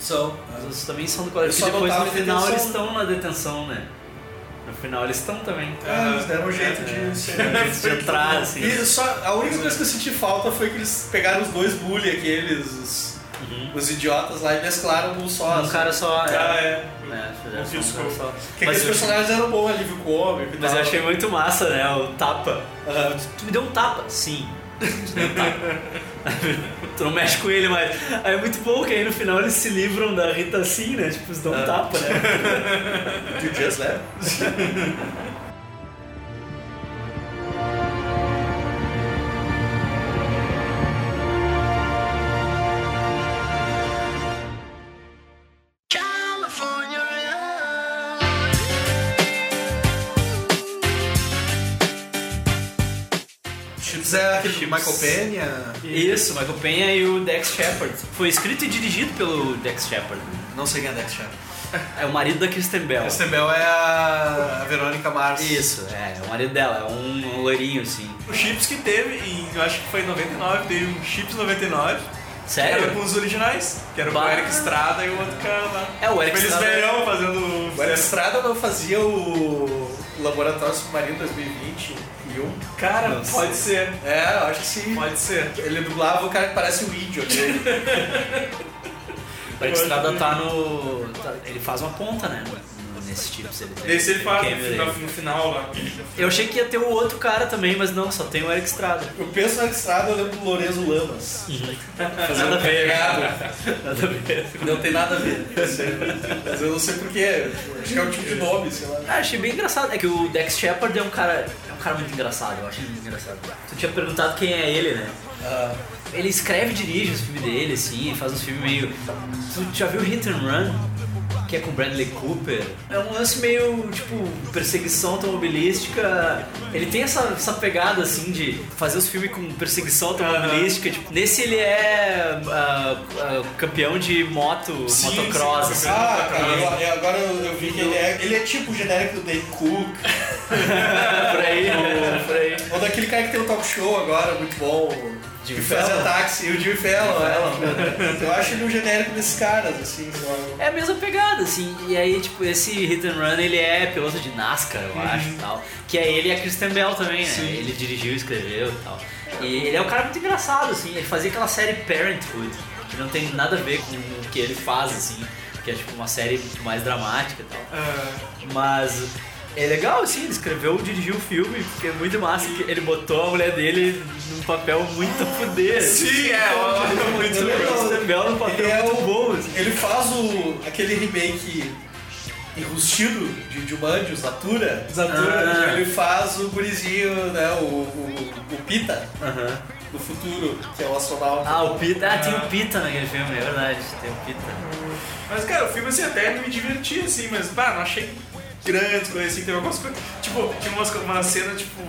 São.
Os outros também são do colégio. Porque
só
depois, no final, eles estão na detenção, né? No final, eles estão também.
Ah, eles deram um jeito de ser.
De entrar, assim.
E só, a única coisa que eu senti falta foi que eles pegaram os dois bully, aqueles, os, os idiotas lá, e mesclaram num só.
Um
assim.
cara só...
Ah, é.
É, fizeram
Não
só um cara
fiz
só.
Que
Mas
aqueles
eu-
personagens eram bons, alívio cômico
Mas eu achei muito massa, né? O tapa. Tu me deu um tapa? Sim. Tu tu não mexe com ele, mas. Aí é muito bom que aí no final eles se livram da Rita assim, né? Tipo, eles dão um tapa, né?
You just left. Michael Penha.
Isso, Michael Penha e o Dex Shepard. Foi escrito e dirigido pelo Dex Shepard.
Não sei quem é Dex Shepard.
É o marido da Kristen Bell.
Kristen Bell é a, a Verônica Mars.
Isso, é, é o marido dela, é um, um loirinho assim.
O Chips que teve, em, eu acho que foi em 99, teve um Chips 99.
Sério?
Era com os originais, que era
Bah.
o Eric Estrada e o outro cara lá.
É, o Eric
Eles
Estrada-
velhão fazendo...
O Eric Estrada não fazia o Laboratório Submarino 2021?
Cara,
Não
pode
sei.
ser.
É, eu acho que sim.
Pode ser.
Ele dublava o cara que parece o índio aquele.
O Eric Estrada tá no. tá- ele faz uma ponta, né? Nesse tipo, se ele tem.
Esse ele faz no final, no final lá.
Eu achei que ia ter o outro cara também, mas não, só tem o Eric Estrada.
Eu penso no Eric Estrada, eu lembro do Lorenzo Lamas. Fazendo
Nada a ver.
pegado.
Nada a ver.
Não tem nada a ver. Mas eu não sei porquê. Acho que é o tipo de nome, sei lá.
Ah, achei bem engraçado. É que o Dex Shepard é um cara. É um cara muito engraçado, eu acho ele muito engraçado. Tu tinha perguntado quem é ele, né?
Ah,
Ele escreve e dirige os filmes dele, assim, faz uns filmes meio. Tu já viu Hit and Run? Que é com Bradley Cooper. É um lance meio, tipo, perseguição automobilística. Ele tem essa, essa pegada, assim, de fazer os filmes com perseguição automobilística. Tipo, nesse ele é ah, ah, campeão de moto,
Sim,
motocross,
sim.
assim.
Ah, cara, eu- agora eu, eu vi que ele é, ele é tipo o genérico do Dave Cook.
por aí, por aí.
Ou daquele cara que tem um talk show agora, muito bom.
Jimmy
que fazia táxi, e o Jimmy Fallon, é. Eu acho ele um genérico desses caras, assim.
É a mesma pegada, assim. E aí, tipo, esse Hit and Run, ele é piloto de NASCAR, eu
Uhum.
acho, e tal. Que é ele e a Kristen Bell também, né?
Sim.
Ele dirigiu, escreveu e tal. E ele é um cara muito engraçado, assim. Ele fazia aquela série Parenthood, que não tem nada a ver com o que ele faz, assim. Que é, tipo, uma série mais dramática e tal. Mas... É legal, assim, ele escreveu, dirigiu o filme, porque é muito massa que ele botou a mulher dele num papel muito a fuder.
Sim, é, ó, muito
Ele
legal.
Num papel
Ele é o-
bom, assim.
Ele faz o, aquele remake enrustido de Jumanji, o Zatura.
Ah.
Ele faz o gurizinho, né, o, o, o Pita,
Aham.
do futuro, que é o astronauta.
Ah, o Pita. Ah, tem o Pita naquele filme, é verdade. Tem o Pita.
Mas, cara, o filme assim até me diverti, assim, mas, pá, não achei grandes coisas, assim, tem algumas coisas. Tipo, tinha umas, uma cena, tipo,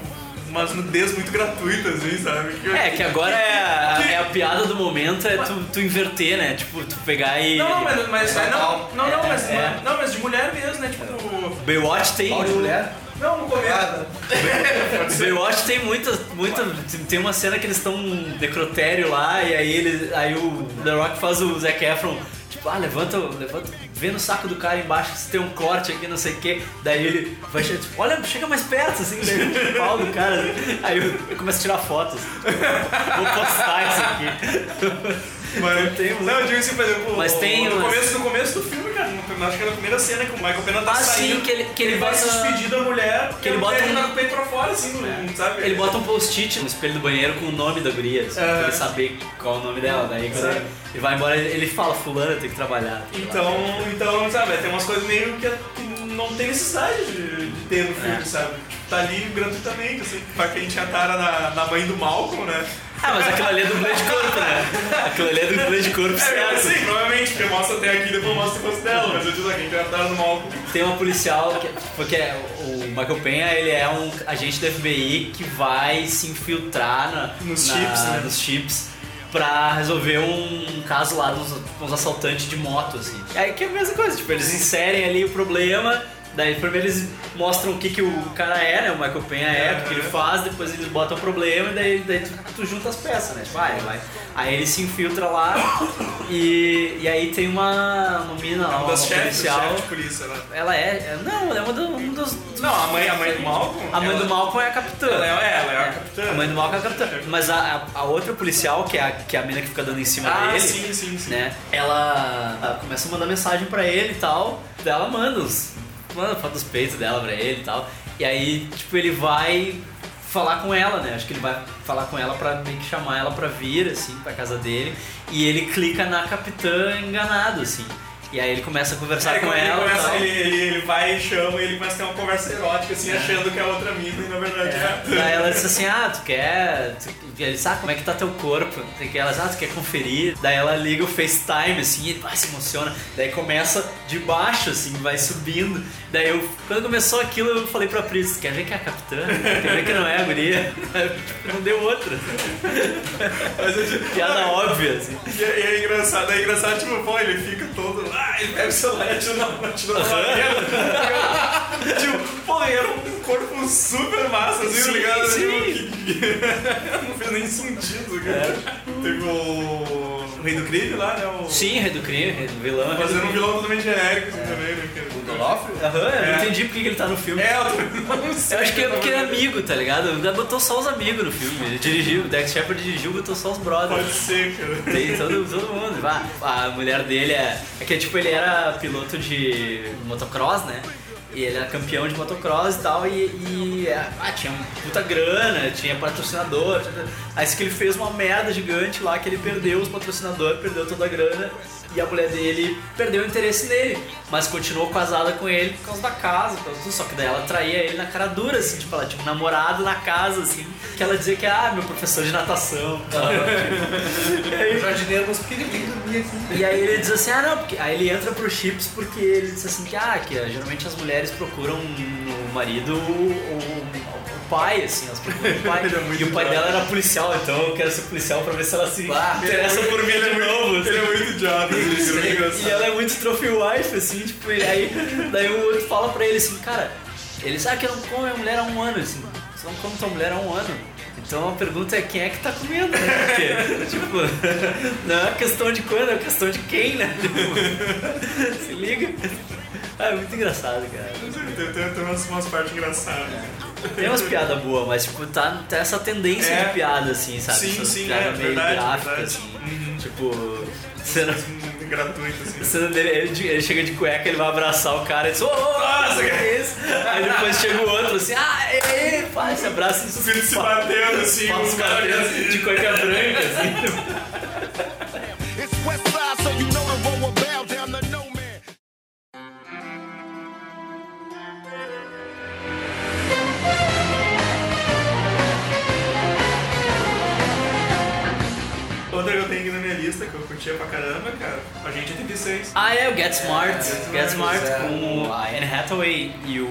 umas nudez muito gratuitas, assim, sabe?
É, que agora é a, é a piada do momento, é tu, tu inverter, né? Tipo, tu pegar e.
Não, não, mas, mas
É,
não, não, não,
é,
mas,
é.
não, mas de mulher mesmo, né? Tipo.
Baywatch tem.
Pau de mulher?
Não, no começo.
Baywatch tem muita, muita. Tem uma cena que eles estão num necrotério lá e aí, ele, aí o The Rock faz o Zac Efron. Ah, levanta, levanta, vê no saco do cara embaixo se tem um corte aqui, não sei o que. Daí ele vai chegar, tipo, olha, chega mais perto, assim, daí o pau do cara. assim. Aí eu, eu começo a tirar fotos. Vou postar isso aqui.
Mas,
tem
não, eu digo assim, por exemplo,
Mas tem
no,
umas-
começo, no começo do filme, cara, no, acho que era a primeira cena que o Michael Pena tá
Ah, sim,
saindo.
que ele- que ele
vai se
bota-
despedir da mulher,
que ele bota um-
tá com o peito pra fora, assim, não- sabe?
Ele bota um post-it no espelho do banheiro com o nome da guria, assim, pra ele saber qual é o nome dela. Daí quando ele, ele vai embora, ele, ele fala, fulano, tem que trabalhar. tem que
Então, então, sabe, tem umas coisas meio que, que não tem necessidade de, de ter no filme,
É.
sabe? Tipo, tá ali gratuitamente, assim, pra quem tinha tara na, na mãe do Malcolm, né?
Ah, mas aquilo ali é dublê de corpo, né? Aquilo ali é dublê de corpo,
É,
certo?
sim, provavelmente, porque mostra até aqui, depois mostra o rosto dela, mas eu digo, quem tinha tara no Malcolm.
Tem uma policial, que, porque o Michael Penha, ele é um agente do FBI que vai se infiltrar na,
Nos
na-
chips, né?
nos chips pra resolver um caso lá dos, dos assaltantes de moto, assim. Aí que é a mesma coisa, tipo, eles inserem ali o problema, daí primeiro eles mostram o que, que o cara é, né? O Michael Penha é, o que ele faz, depois eles botam o problema e daí, daí tu, tu junta as peças, né? Tipo, ah, vai. Aí ele se infiltra lá e, e aí tem uma, uma mina lá,
Uma
uma,
chefes,
policial.
chefe de polícia, né?
Ela é, é- Não, é uma, do, um dos, dos-
Não, a mãe, a mãe do Malcolm?
A mãe
ela-
do Malcolm é a capitã.
Ela é, é, ela é a capitã.
A mãe do Malcolm é a capitã. Mas a, a, a outra policial, que é a, que é a mina que fica dando em cima
Ah,
dele,
sim, sim, sim.
né? Ela, ela começa a mandar mensagem pra ele e tal. Daí ela manda os. Manda foto dos peitos dela pra ele e tal. E aí, tipo, ele vai falar com ela, né? Acho que ele vai falar com ela pra meio que chamar ela pra vir, assim, pra casa dele. E ele clica na capitã enganado, assim. E aí ele começa a conversar
Aí
com
ele,
ela. e
começa, ele, ele, ele vai e chama e ele começa a ter uma conversa erótica, assim, achando que é outra mina e na verdade é.
Daí ela disse assim, ah, tu quer. Tu... e Ele disse, ah, como é que tá teu corpo? Tem que ela diz, ah, tu quer conferir? Daí ela liga o FaceTime, assim, e ele vai, se emociona. Daí começa de baixo, assim, vai subindo. Daí eu, quando começou aquilo, eu falei pra Pris, quer ver que é a capitã? Quer ver que não é a guria? Não deu outra. Piada óbvia, assim.
E é, e é engraçado, é engraçado, tipo, pô, ele fica todo. Ah, ele pega o celular e atira na atira na lareira. Tipo, pô, era um corpo super massa, assim, tá
Sim,
ligado?
sim.
Tipo, não fez nem sentido, cara. Teve o. O Rei do Crime lá, né? O...
Sim, Rei do Crime, Rei do Vilão.
Fazendo um vilão totalmente genérico, assim, também, né? cara?
Donofrio?
Aham, eu
É.
não entendi porque que ele tá no filme.
É, eu não sei.
Eu acho que é porque ele é amigo, tá ligado? Ele botou só os amigos no filme. Ele dirigiu, o Dex Shepard dirigiu, botou só os brothers.
Pode ser, cara.
Tem todo, todo mundo. Vá, a mulher dele é. É que tipo, ele era piloto de motocross, né? E ele era campeão de motocross e tal, e, e ah, tinha puta grana, tinha patrocinador. tinha- Aí que ele fez uma merda gigante lá que ele perdeu os patrocinadores, perdeu toda a grana. E a mulher dele perdeu o interesse nele, mas continuou casada com ele por causa da casa, por causa do- só que daí ela traía ele na cara dura, assim, tipo, ela tinha um namorado na casa, assim, que ela dizia que, ah, meu professor de natação.
jardineiro, mas que ele aqui?
e aí ele diz assim, ah não, porque aí ele entra pro chips porque ele diz assim que ah, que ah, geralmente as mulheres procuram no marido o- o pai, assim, elas procuram o pai.
É
e o pai
idiota.
dela era policial, então eu quero ser policial pra ver se ela se interessa
Ele é
por mim de novo. assim.
Ele é muito idiota, ele é.
E ela é muito trophy wife, assim, tipo, e aí daí o outro fala pra ele assim, cara, ele sabe que eu não como minha mulher há um ano, assim, você não come tua mulher há um ano. Então a pergunta é quem é que tá comendo, né? Porque, tipo, não é questão de quando, é questão de quem, né? Tipo, se liga. Ah, é muito engraçado, cara.
Tem, tem, tem umas, umas partes engraçadas.
Tem umas piadas boas, mas tipo, tá, tá essa tendência
É.
de piada, assim, sabe?
Sim,
Essas
sim,
piadas
é,
meio
verdade,
gráficas,
verdade.
assim. Tipo, cena,
Gratuito, assim.
cena dele, ele, ele chega de cueca, ele vai abraçar o cara e diz, ô, ô,
Nossa,
o que é isso? Aí depois chega o outro assim, ah, ei, pá, se abraça
Os filhos se batendo, assim,
Fala os caras
cara
assim, de cueca branca, assim.
Lista, que eu curtia pra caramba, cara, Agente 86.
Ah, é, o Get Smart.
Get
Get
Smart,
Smart
é.
com a Anne Hathaway e o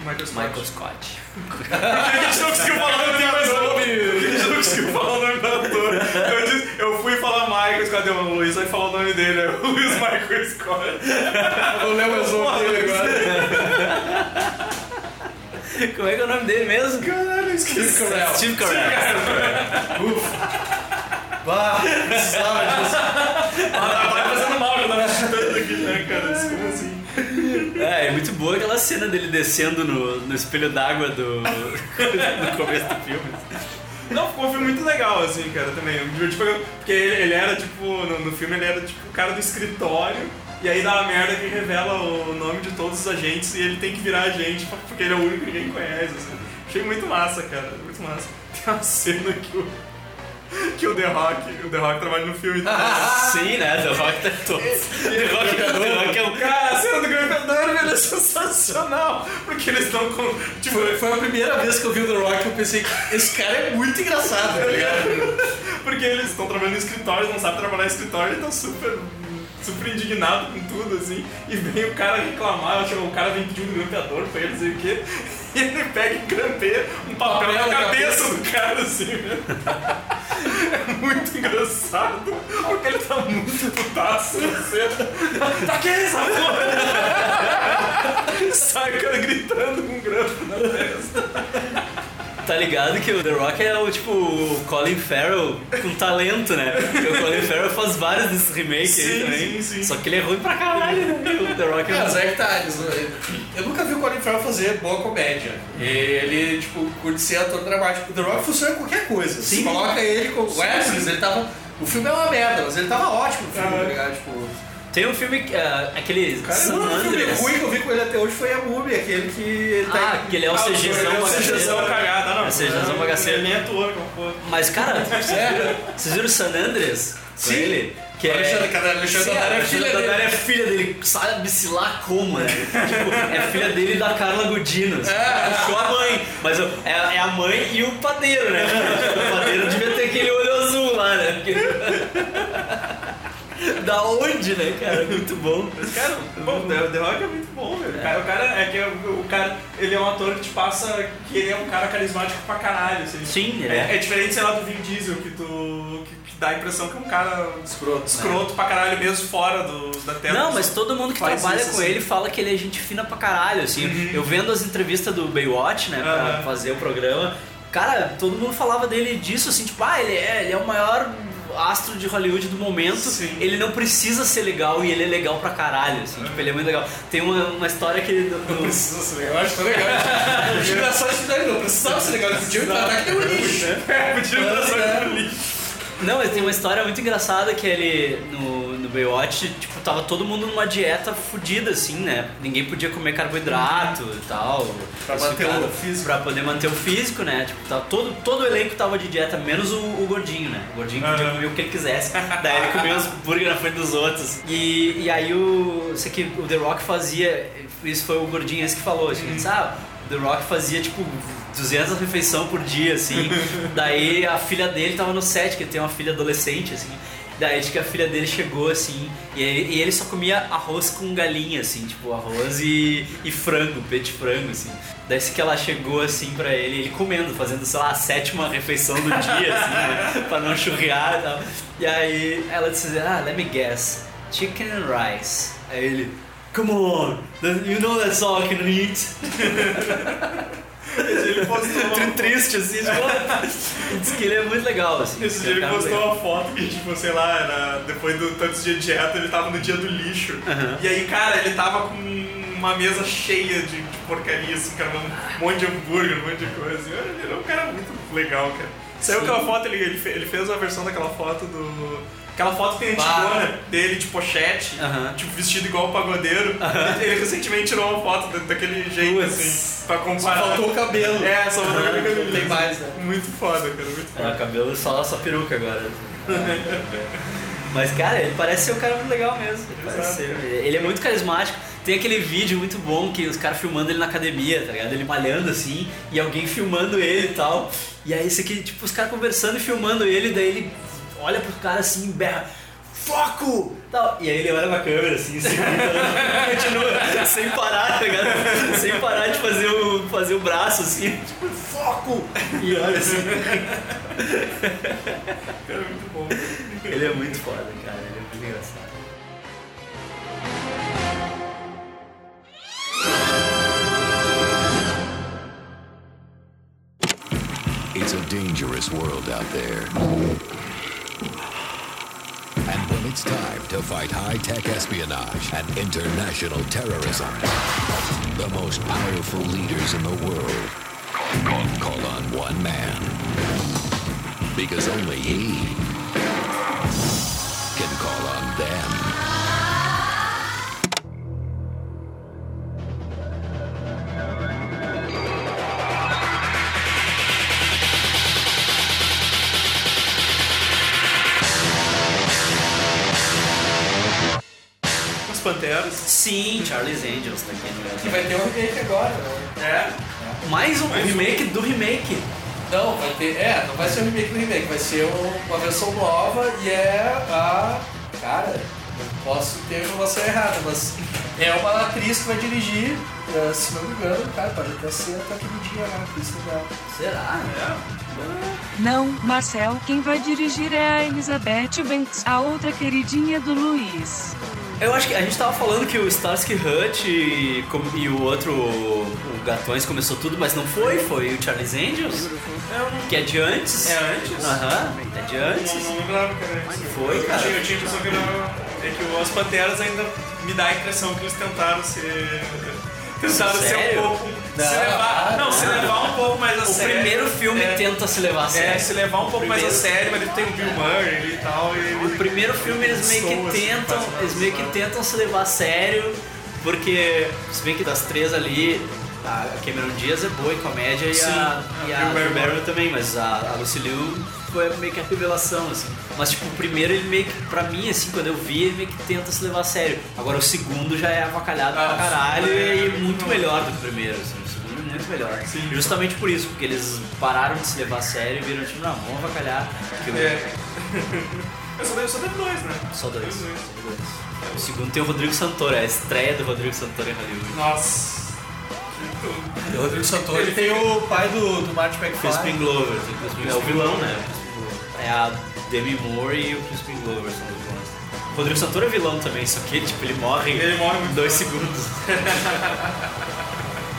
Michael Scott.
Michael Scott.
A gente não conseguiu falar o nome mais nome. A gente não conseguiu falar o nome do ator. Eu, disse, eu fui falar Michael Scott, deu o Luiz vai falar o nome dele, é o Luiz Michael Scott.
Eu não lembro mais nome dele agora.
Como é que é o nome dele mesmo?
Caralho, esqueci.
Steve Carell.
Steve Carell.
Bah, precisava disso.
Tá fazendo mal, eu tava chutando aqui, né, cara? Como assim?
É, é muito boa aquela cena dele descendo no, no espelho d'água do no começo do filme.
Não, ficou um filme muito legal, assim, cara, também. Eu me diverti pra- Porque ele, ele era, tipo, no, no filme ele era, tipo, o cara do escritório. E aí dá uma merda que revela o nome de todos os agentes e ele tem que virar agente porque ele é o único que ninguém conhece, assim. Achei muito massa, cara, muito massa. Tem uma cena que o, que o The Rock, o The Rock trabalha no filme também.
Sim, né? The Rock tá todos. The Rock, The Rock é um
Cara, a cena do grampeador, velho, é sensacional. Porque eles estão com. Tipo,
Foi, foi a primeira vez que eu vi o The Rock eu pensei, esse cara é muito engraçado, tá ligado?
Porque eles estão trabalhando em escritório, não sabem trabalhar em escritório e estão super, super indignados com tudo, assim. E vem o cara reclamar, o cara vem pedir um grampeador pra ele, não sei o quê. E ele pega e grampeia um papel na
Papel na
cabeça do cara, assim, né? É muito engraçado, porque ele tá muito putaço cena. Tá que essa porra? Sai o cara gritando com um grampo na testa.
Tá ligado que o The Rock é o tipo o Colin Farrell com talento, né? Porque o Colin Farrell faz vários desses remakes aí
Sim,
também.
sim, sim.
Só que ele é ruim pra caralho, né? O The Rock é,
mas é que tá, eu nunca vi o Colin Farrell fazer boa comédia. Ele, tipo, curte ser ator dramático. O The Rock funciona em qualquer coisa. Você
Sim.
coloca ele com o Wesley, ele tava... O filme é uma merda, mas ele tava ótimo no filme, tá ligado? Tipo...
Tem um filme, ah, aquele
Cara,
San
o único filme ruim que eu vi com ele até hoje foi a Múmia, aquele que ele tá...
Ah, que ele é o
Ah,
CGzão
ele é o
bagaceiro.
CGzão cagado, não.
É CGzão bagaceiro.
Ele nem atua, como porra.
Mas, cara, vocês viram, vocês viram San Andreas? Com
Sim.
ele? Que é,
Alexandre- cara, Alexandre Daddario é filha dele.
é filha dele, sabe-se lá como, né? tipo, é filha dele e da Carla Gudino. É. Puxou a mãe. Mas é, é a mãe e o padeiro, né? o padeiro devia ter aquele olho azul lá, né? da onde, né, cara? Muito bom.
Cara, bom, The, Rock é muito bom, velho. O cara, o cara é que é- o cara, ele é um ator que te passa que ele é um cara carismático pra caralho. Assim.
Sim,
é.
é.
É diferente, sei lá, do Vin Diesel, que tu. que, que dá a impressão que é um cara
escroto,
escroto pra caralho mesmo fora do, da tela.
Não, mas todo mundo que trabalha
isso,
com
assim.
ele fala que ele é gente fina pra caralho, assim. Eu vendo as entrevistas do Baywatch, né, pra
Aham.
fazer o programa, cara, todo mundo falava dele disso, assim, tipo, ah, ele é, ele é o maior astro de Hollywood do momento, ele não precisa ser legal e ele é legal pra caralho, assim, tipo, ele é muito legal. Tem uma, uma história que... No,
Não precisa ser legal, acho que tá legal. O engraçado é isso daí, não precisava ser legal, ele podia deu lixo.
É, podia entrar só no lixo.
Não, mas tem uma história muito engraçada que ele, no, no Baywatch, tipo, tava todo mundo numa dieta fodida, assim, né? Ninguém podia comer carboidrato e tal.
Pra manter
ficaram-
o físico.
Pra poder manter o físico, né? Tipo, tava todo, todo o elenco tava de dieta, menos o, o gordinho, né? O gordinho podia
Aham.
comer o que ele quisesse. Daí ele comia os hambúrguer na frente dos outros. E, e aí o. Isso aqui, o The Rock fazia. Isso foi o gordinho esse que falou, assim, sabe? The Rock fazia tipo 200 refeições por dia, assim. Daí a filha dele tava no set, que ele tem uma filha adolescente, assim. Daí diz que a filha dele chegou assim, e ele, e ele só comia arroz com galinha, assim, tipo arroz e, e frango, peito de frango, assim. Daí que ela chegou assim pra ele, ele comendo, fazendo, sei lá, a sétima refeição do dia, assim, né? pra não churrear e tal. E aí ela disse, ah, let me guess, chicken and rice. Aí ele, come on, you know that's all I can eat.
Ele postou
Tri- triste, assim, tipo, diz que ele é muito legal, assim.
Esse dia ele
cara
postou
legal.
uma foto que, tipo, sei lá, era depois do tantos dias de dieta, ele tava no dia do lixo.
Aham.
E aí, cara, ele tava com uma mesa cheia de, de porcaria, assim, cara, um monte de hambúrguer, um monte de coisa. Ele era um cara muito legal, cara. Saiu
Sim.
aquela foto, ele, ele fez a versão daquela foto do. Aquela foto que tem antigona dele de pochete, tipo, vestido igual o pagodeiro. Ele, ele recentemente tirou uma foto da- daquele jeito, assim, pra comparar.
Só faltou o cabelo.
É, só faltou o cabelo.
Tem mais, né?
Muito foda, cara, muito
É,
foda.
o cabelo só, só peruca agora. Mas, cara, ele parece ser um cara muito legal mesmo. Ele, ser- ele é muito carismático. Tem aquele vídeo muito bom que os caras filmando ele na academia, tá ligado? Ele malhando assim, e alguém filmando ele e tal. E aí esse aqui, tipo, os caras conversando e filmando ele, daí ele olha pro cara assim berra. Foco! Tal. E aí ele olha pra câmera assim, assim continua sem parar, tá ligado? Sem parar de fazer o, fazer o braço assim, tipo, foco! E olha assim.
Cara, muito bom.
Ele é muito foda, cara. Ele é muito engraçado.
It's a dangerous world out there. And when it's time to fight high tech espionage and international terrorism, the most powerful leaders in the world call on one man. Because only he
Sim, Charlie's Angels tá aqui no
Que vai ter um remake agora, né?
É.
Mais um
Mais um.
remake do remake.
Não, vai ter. É, não vai ser o remake do remake, vai ser um- uma versão nova e é a. Cara, eu posso ter informação errada, mas é uma atriz que vai dirigir, eh, se não me engano, cara, pode até ser até aquele dia lá, atriz legal.
Será?
É.
Não, Marcel, quem vai dirigir é a Elizabeth Banks, a outra queridinha do Luiz.
Eu acho que a gente tava falando que o Starsky Hutch e, e o outro, o Gatões começou tudo, mas não foi, foi o Charlie's Angels, que é de antes.
É antes?
Aham, é de antes.
Não, não lembrava que era antes.
Foi,
Eu
cara.
tinha, eu tinha a impressão que era. É que Os Panteras ainda me dá a impressão que eles tentaram ser. Tentaram ser
Sério?
um pouco.
Não,
se levar,
ah,
não, se levar um pouco mais a
O
sério.
primeiro filme tenta se levar a sério.
É, se levar um pouco mais a sério, mas ele tem o Bill Murray e tal. E
O primeiro filme eles meio que
assim,
tentam,
uma-
eles meio que tentam se levar a sério, porque se bem que das três ali, a Cameron Diaz é boa em comédia e
Sim,
a,
a
e a
Drew Barrymore.
Barrymore também, mas a, a Lucy Liu foi meio que a revelação, assim. Mas, tipo, o primeiro, ele meio que, pra mim, assim, quando eu vi, ele meio que tenta se levar a sério. Agora, o segundo já é avacalhado pra caralho e é muito melhor do que o primeiro, assim. É muito melhor. Justamente por isso, porque eles pararam de se levar a sério e viram, tipo, não, vamos avacalhar. Que o-
É. Eu só devo, só dois, né?
Só dois. Só dois. O segundo tem o Rodrigo Santoro, é a estreia do Rodrigo Santoro em Hollywood.
Nossa.
O Rodrigo Santoro ele tem o pai do, do Martin McFly.
Crispin Glover, o Crispin- é o vilão, né? É a Demi Moore e o Crispin Glover são os vilões. O Rodrigo Santoro é vilão também, só que tipo, ele morre
Ele morre
em dois segundos.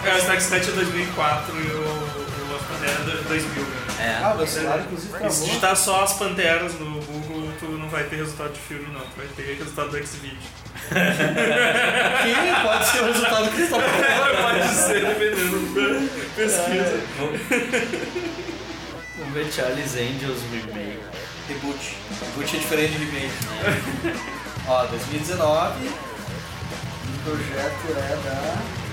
É, o Snack Snatch é 2004 e o, o As Panteras é 2000, né?
É.
Ah, meu celular, inclusive,
E se digitar só As Panteras no Google, tu não vai ter resultado de filme, não. Tu vai ter resultado do X-Video.
Que pode ser o resultado que você tá procurando.
Pode ser, dependendo da pesquisa.
Vamos ver Charlie's Angels Remake.
Reboot. Reboot é diferente de remake. Ó, 2019. O projeto é da.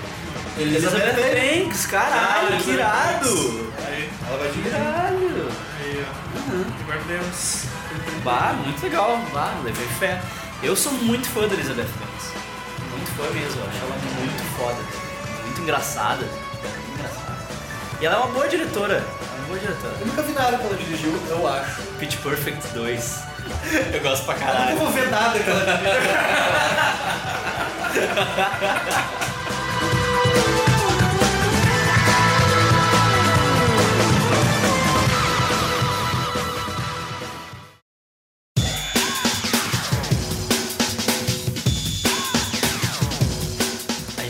Elizabeth Banks, caralho, que irado!
Aí,
Ela vai dirigir.
Caralho!
aí, ó. Guardians.
Bah, muito legal, bah, levei fé. Eu sou muito fã da Elizabeth Banks. Muito fã mesmo, eu acho ela muito foda. Muito engraçada. Muito engraçada. E ela é uma boa diretora. É uma boa diretora.
Eu nunca vi nada que ela dirigiu, eu acho.
Pitch Perfect 2. Eu gosto pra
Eu
caralho.
nunca vou ver nada que ela dirigiu.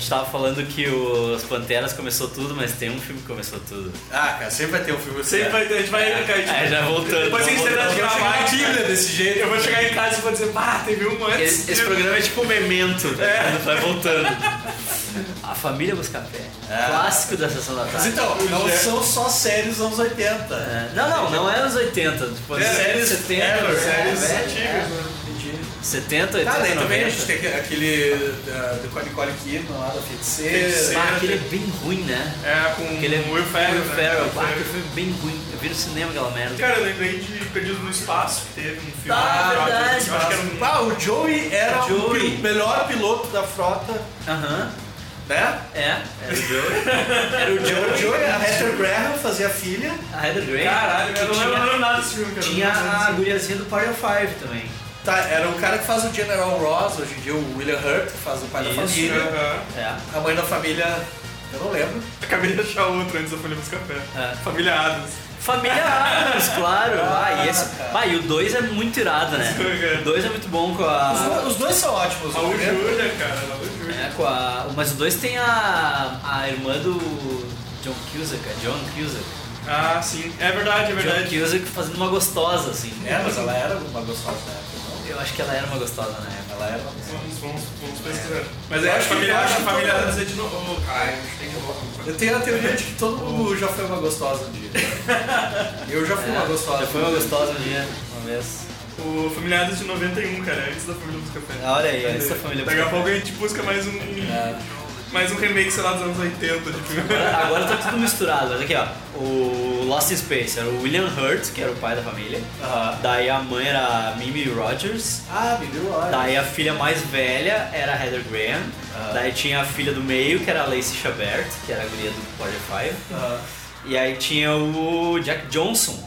gente tava falando que os Panteras começou tudo, mas tem um filme que começou tudo.
Ah, cara, sempre vai ter um filme assim.
Sempre vai ter, a gente vai. a gente-
É, já voltando.
Depois que a gente terminar de gravar, a gente-
Bíblia desse jeito.
Eu vou chegar em casa e vou dizer, pá, teve um antes.
Esse, esse programa é tipo um memento, né? vai voltando. A Família Buscapé. Clássico da Sessão da
Mas
Tarde.
então, não são só séries dos anos 80.
É, Não, não, não é anos 80. Tipo,
É,
séries
séries-
70.
é, séries
É,
antigas,
é.
né? Entendi.
70, 80,
Tá, daí também a
90.
gente tem aquele- uh, do Nicole Kidman lá da Feiticeira.
Ah, aquele é bem ruim, né?
É, com
Aquele é
o Will Ferrell.
Will
né?
Ferrell.
Will
Ah, aquele filme é bem ruim. Eu vi no cinema aquela merda.
Cara, eu lembrei de Perdido no Espaço, que teve um filme.
Ah,
acho-
verdade.
Eu acho que era um.
Ah, o Joey era
O Joey.
pil- melhor piloto da frota,
Aham.
né?
É, era o Joey. Era o
O
Joey.
Joey, a Heather Graham fazia a filha.
A Heather Graham.
Caralho, eu não lembro- nada desse filme, cara.
Tinha a guriazinha do Party of Five também.
Tá, era o cara que faz o General Ross, hoje em dia o William Hurt, que faz o pai da família.
Aham.
É.
A mãe da família, eu não lembro.
Acabei de achar outro antes da Folha dos Café.
É.
Família Adams.
Família Adams, claro. Ah, e, esse, ah, e o 2 é muito irado, né? O 2 é muito bom com
Os,
a.
dois, os dois são ótimos. o
Raul
primeiro-
Júlia, cara. Raul Júlia.
É, com a. Mas o 2 tem a. a irmã do. John Cusack, a John Cusack.
Ah, sim. É verdade, é
John
verdade.
Cusack fazendo uma gostosa, assim.
É, mas ela era uma gostosa na época?
Eu acho que ela era uma gostosa na época.
Ela era uma gostosa.
Vamos, vamos, vamos pesquisar. Mas
Eu
é, a
acho que-
família,
eu acho que
família Adams é de novo. Cara, a gente tem que voltar.
Eu tenho a teoria de que todo mundo já foi uma gostosa um dia. Eu já fui uma gostosa.
É, Já foi uma gostosa um dia, uma vez.
O Família Adams de 91, cara, antes da Família dos Café.
Ah, olha aí, antes da Família
Daqui a pouco a gente busca mais um. Mais um remake, sei lá, dos anos 80 de filme.
Agora, agora tá tudo misturado, mas aqui ó, o Lost in Space era o William Hurt, que era o pai da família. Daí a mãe era a Mimi Rogers.
Ah, me deu olha.
Daí a filha mais velha era a Heather Graham. Daí tinha a filha do meio, que era a Lacey Chabert, que era a guria do Quarter Five. E aí tinha o Jack Johnson,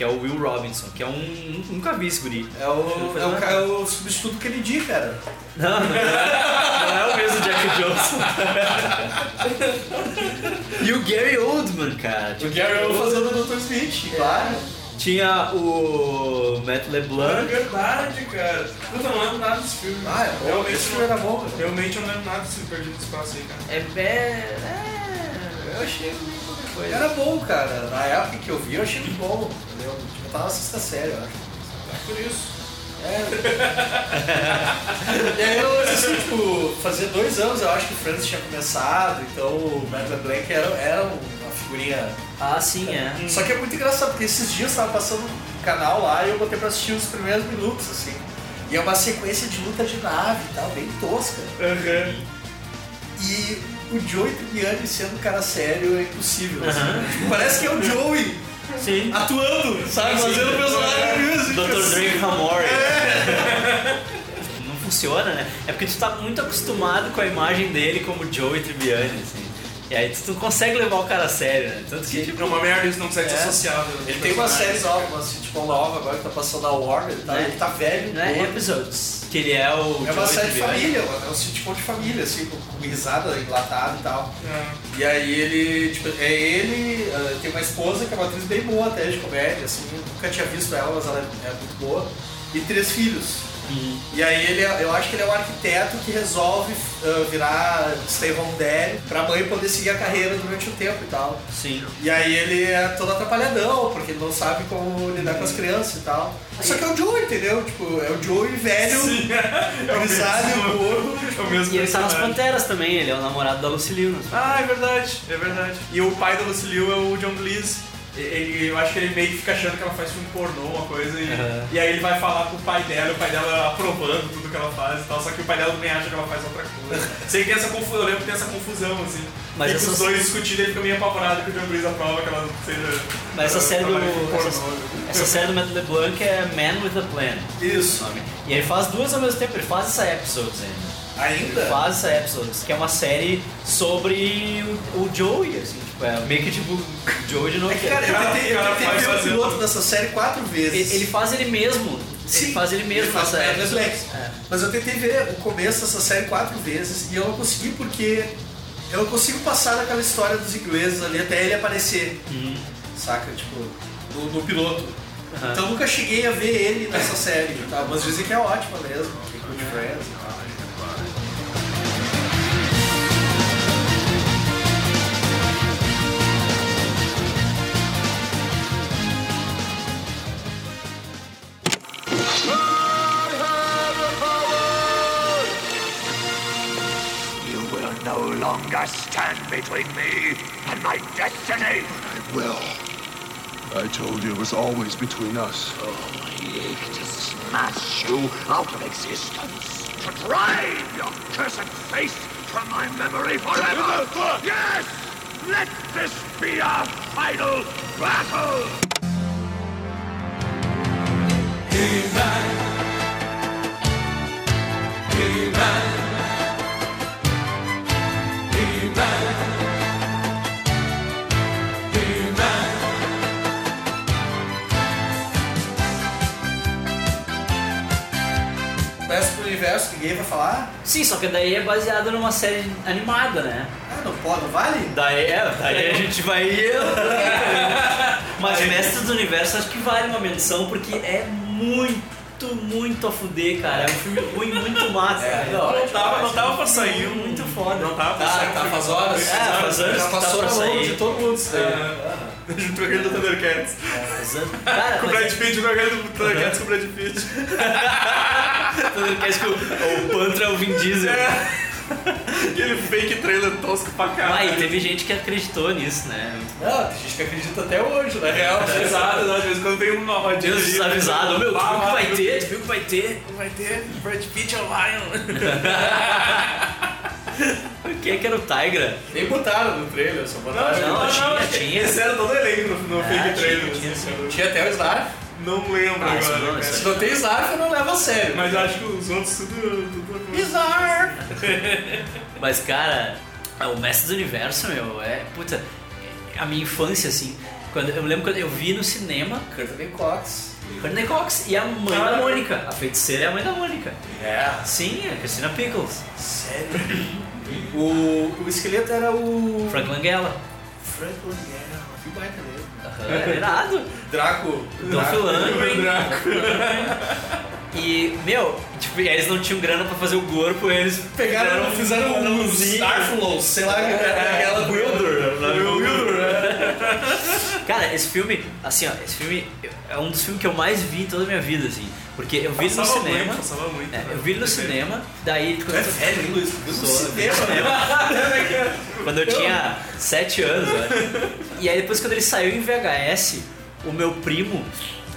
que é o Will Robinson, que é um. Nunca vi esse guri.
É o, é o, é o substituto Kennedy, cara.
Não, não é, não é o mesmo Jack Johnson. e o Gary Oldman, cara.
O Gary Oldman fazendo o Dr. Smith, claro.
Tinha o Matt
É
LeBlanc.
verdade, cara. Puta, eu não lembro nada desse filme.
Ah, é bom.
Realmente
Esse filme era bom, velho.
Realmente eu não lembro nada desse Perdido Espaço aí, cara.
É, é, é, eu achei coisa.
Era bom, cara. Na época que eu vi, eu achei muito bom. Entendeu? Tipo, eu tava na sexta série, eu acho.
Por isso.
É. e aí eu assim, tipo, fazia dois anos eu acho que o Friends tinha começado, então o Matt LeBlanc era, era uma figurinha.
Ah, sim, é.
Só que é muito engraçado, porque esses dias tava passando um canal lá e eu botei pra assistir os primeiros minutos, assim. E é uma sequência de luta de nave e tal, bem tosca. E o Joey Tribbiani sendo um cara sério é impossível. assim.
Aham.
Tipo, parece que é o Joey
Sim.
atuando, sabe?
Sim.
Fazendo o personagem music.
Dr. Drake Hamori. Não funciona, né? É porque tu tá muito acostumado com a imagem dele como Joey Tribbiani, assim. E aí tu não consegue levar o cara a sério, né? Tanto que, tipo,
É uma merda isso não consegue ser
É.
associado.
Ele tem uma série nova, uma sitcom nova agora que tá passando na Warner, tá?
Né?
ele tá velho.
Não é
gordo.
episodes. Que ele é o.
É uma série de
Tribbiani.
família, mano. É um sitcom de família, assim, com, com risada enlatada e tal.
É.
E aí ele, tipo, é ele, ah, tem uma esposa que é uma atriz bem boa até de comédia, assim, nunca tinha visto ela, mas ela é, é muito boa. E três filhos. E aí ele, é- eu acho que ele é um arquiteto que resolve ah, virar stay home dad pra mãe poder seguir a carreira durante o tempo e tal.
Sim.
E aí ele é todo atrapalhadão, porque ele não sabe como lidar com as crianças e tal. Só que é o Joey, entendeu? Tipo, é o Joey velho,
é o
grisalho,
mesmo.
gordo.
É o mesmo
E ele tá nas. Panteras também, ele é o namorado da Lucille Lewis.
Ah, é verdade, é verdade. E o pai da Lucille é o John Cleese. Ele, eu acho que ele meio que fica achando que ela faz filme pornô, uma coisa, e,
Aham.
e aí ele vai falar pro pai dela, e o pai dela aprovando tudo que ela faz e tal, só que o pai dela também acha que ela faz outra coisa. Sei que essa confusão, eu lembro que tem essa confusão, assim.
Mas
e
essas-
os dois discutindo, ele fica meio apavorado que o John Cleese aprova que ela seja.
Mas essa série do. Essa, essa série do Matt LeBlanc é Man with a Plan.
Isso.
E ele faz duas ao mesmo tempo, ele faz essa episodes ainda.
Ainda?
Faz essa episodes, que é uma série sobre o, o Joey, assim, tipo, é meio que tipo Joey de novo.
É que, cara, eu tentei, eu tentei ver o piloto dessa série quatro vezes.
Ele, ele faz ele mesmo. ele faz ele mesmo
Ele faz
nessa.
Black.
É.
Mas eu tentei ver o começo dessa série quatro vezes e eu não consegui porque eu não consigo passar daquela história dos ingleses ali até ele aparecer. Saca? Tipo, no, no piloto.
Aham.
Então eu nunca cheguei a ver ele nessa série e tal. Mas dizem que é ótima mesmo. Que curte Friends e tal.
Longer stand between me and my destiny.
I will. I told you it was always between us.
Oh, I ache to smash you out of existence. To drive your cursed face from my memory forever. Yes! Let this be our final battle! He-Man. He-Man.
Universo que ninguém vai falar.
Sim, só que daí é baseado numa série animada, né?
Ah, não pode, não vale?
Daí, é, daí a gente vai. Mas Mestres do Universo acho que vale uma menção porque é muito, muito a fuder, cara. É um filme ruim, muito massa.
É.
Não, não tava, não tava pra sair. um-
Muito foda.
Não tava pra
Tá,
sair.
tá, faz horas.
É, faz anos
Já
tá
passou
pra
mão
sair.
de todo mundo isso daí.
É. Junto com aquele do Thundercats.
Cara,
Com o Brad Pitt, com do Thundercats com o Brad Pitt.
Thundercats o, o Pantra é o Vin Diesel.
Aquele fake trailer tosco pra
Ah, e
caralho.
teve gente que acreditou nisso, né?
Não, tem gente que acredita até hoje, na real.
Exato. Às vezes quando tem uma rodinha
Deus
ali,
avisado, meu, tu
Ah,
viu que vai ter, tu viu que vai ter.
Vai ter Brad Pitt é o Lion.
Quem é que era o Tigra?
Nem botaram no trailer, só botaram.
Não, tinha, tinha.
Esse era todo elenco no, no
Ah,
fake
tinha,
trailer.
tinha,
assim,
Tinha até o Snarf.
Não lembro
Ah,
agora.
não,
cara.
isso
Se não tem eu não levo a sério.
Mas acho que os outros tudo. tudo...
Mas, cara, o Mestre do Universo, meu, é. Puta, a minha infância, assim. Quando, eu lembro quando eu vi no cinema
Courtney Cox.
Courtney Cox e a mãe da Mônica. A feiticeira é a mãe da Mônica.
É.
Sim, a Christina Pickles.
Sério? O, o esqueleto era o.
Frank Langella.
Frank Langella. Que baita dele.
Aham, irado.
Draco.
Dolph Lundgren.
Draco.
E, meu, tipo, eles não tinham grana pra fazer o corpo, eles
Pegaram, fizeram
um
Starflows, sei lá, aquela
Wilder?
Wilder, né?
Cara, esse filme, assim, ó, esse filme é um dos filmes que eu mais vi em toda a minha vida, assim. Porque eu vi ele no cinema.
muito, muito,
é,
né?
eu vi ele no cinema, daí.
Tu é velho, hein, Luiz? Viu no
Sou,
cinema, né?
Quando eu tinha 7 anos, né? E aí depois quando ele saiu em VHS, o meu primo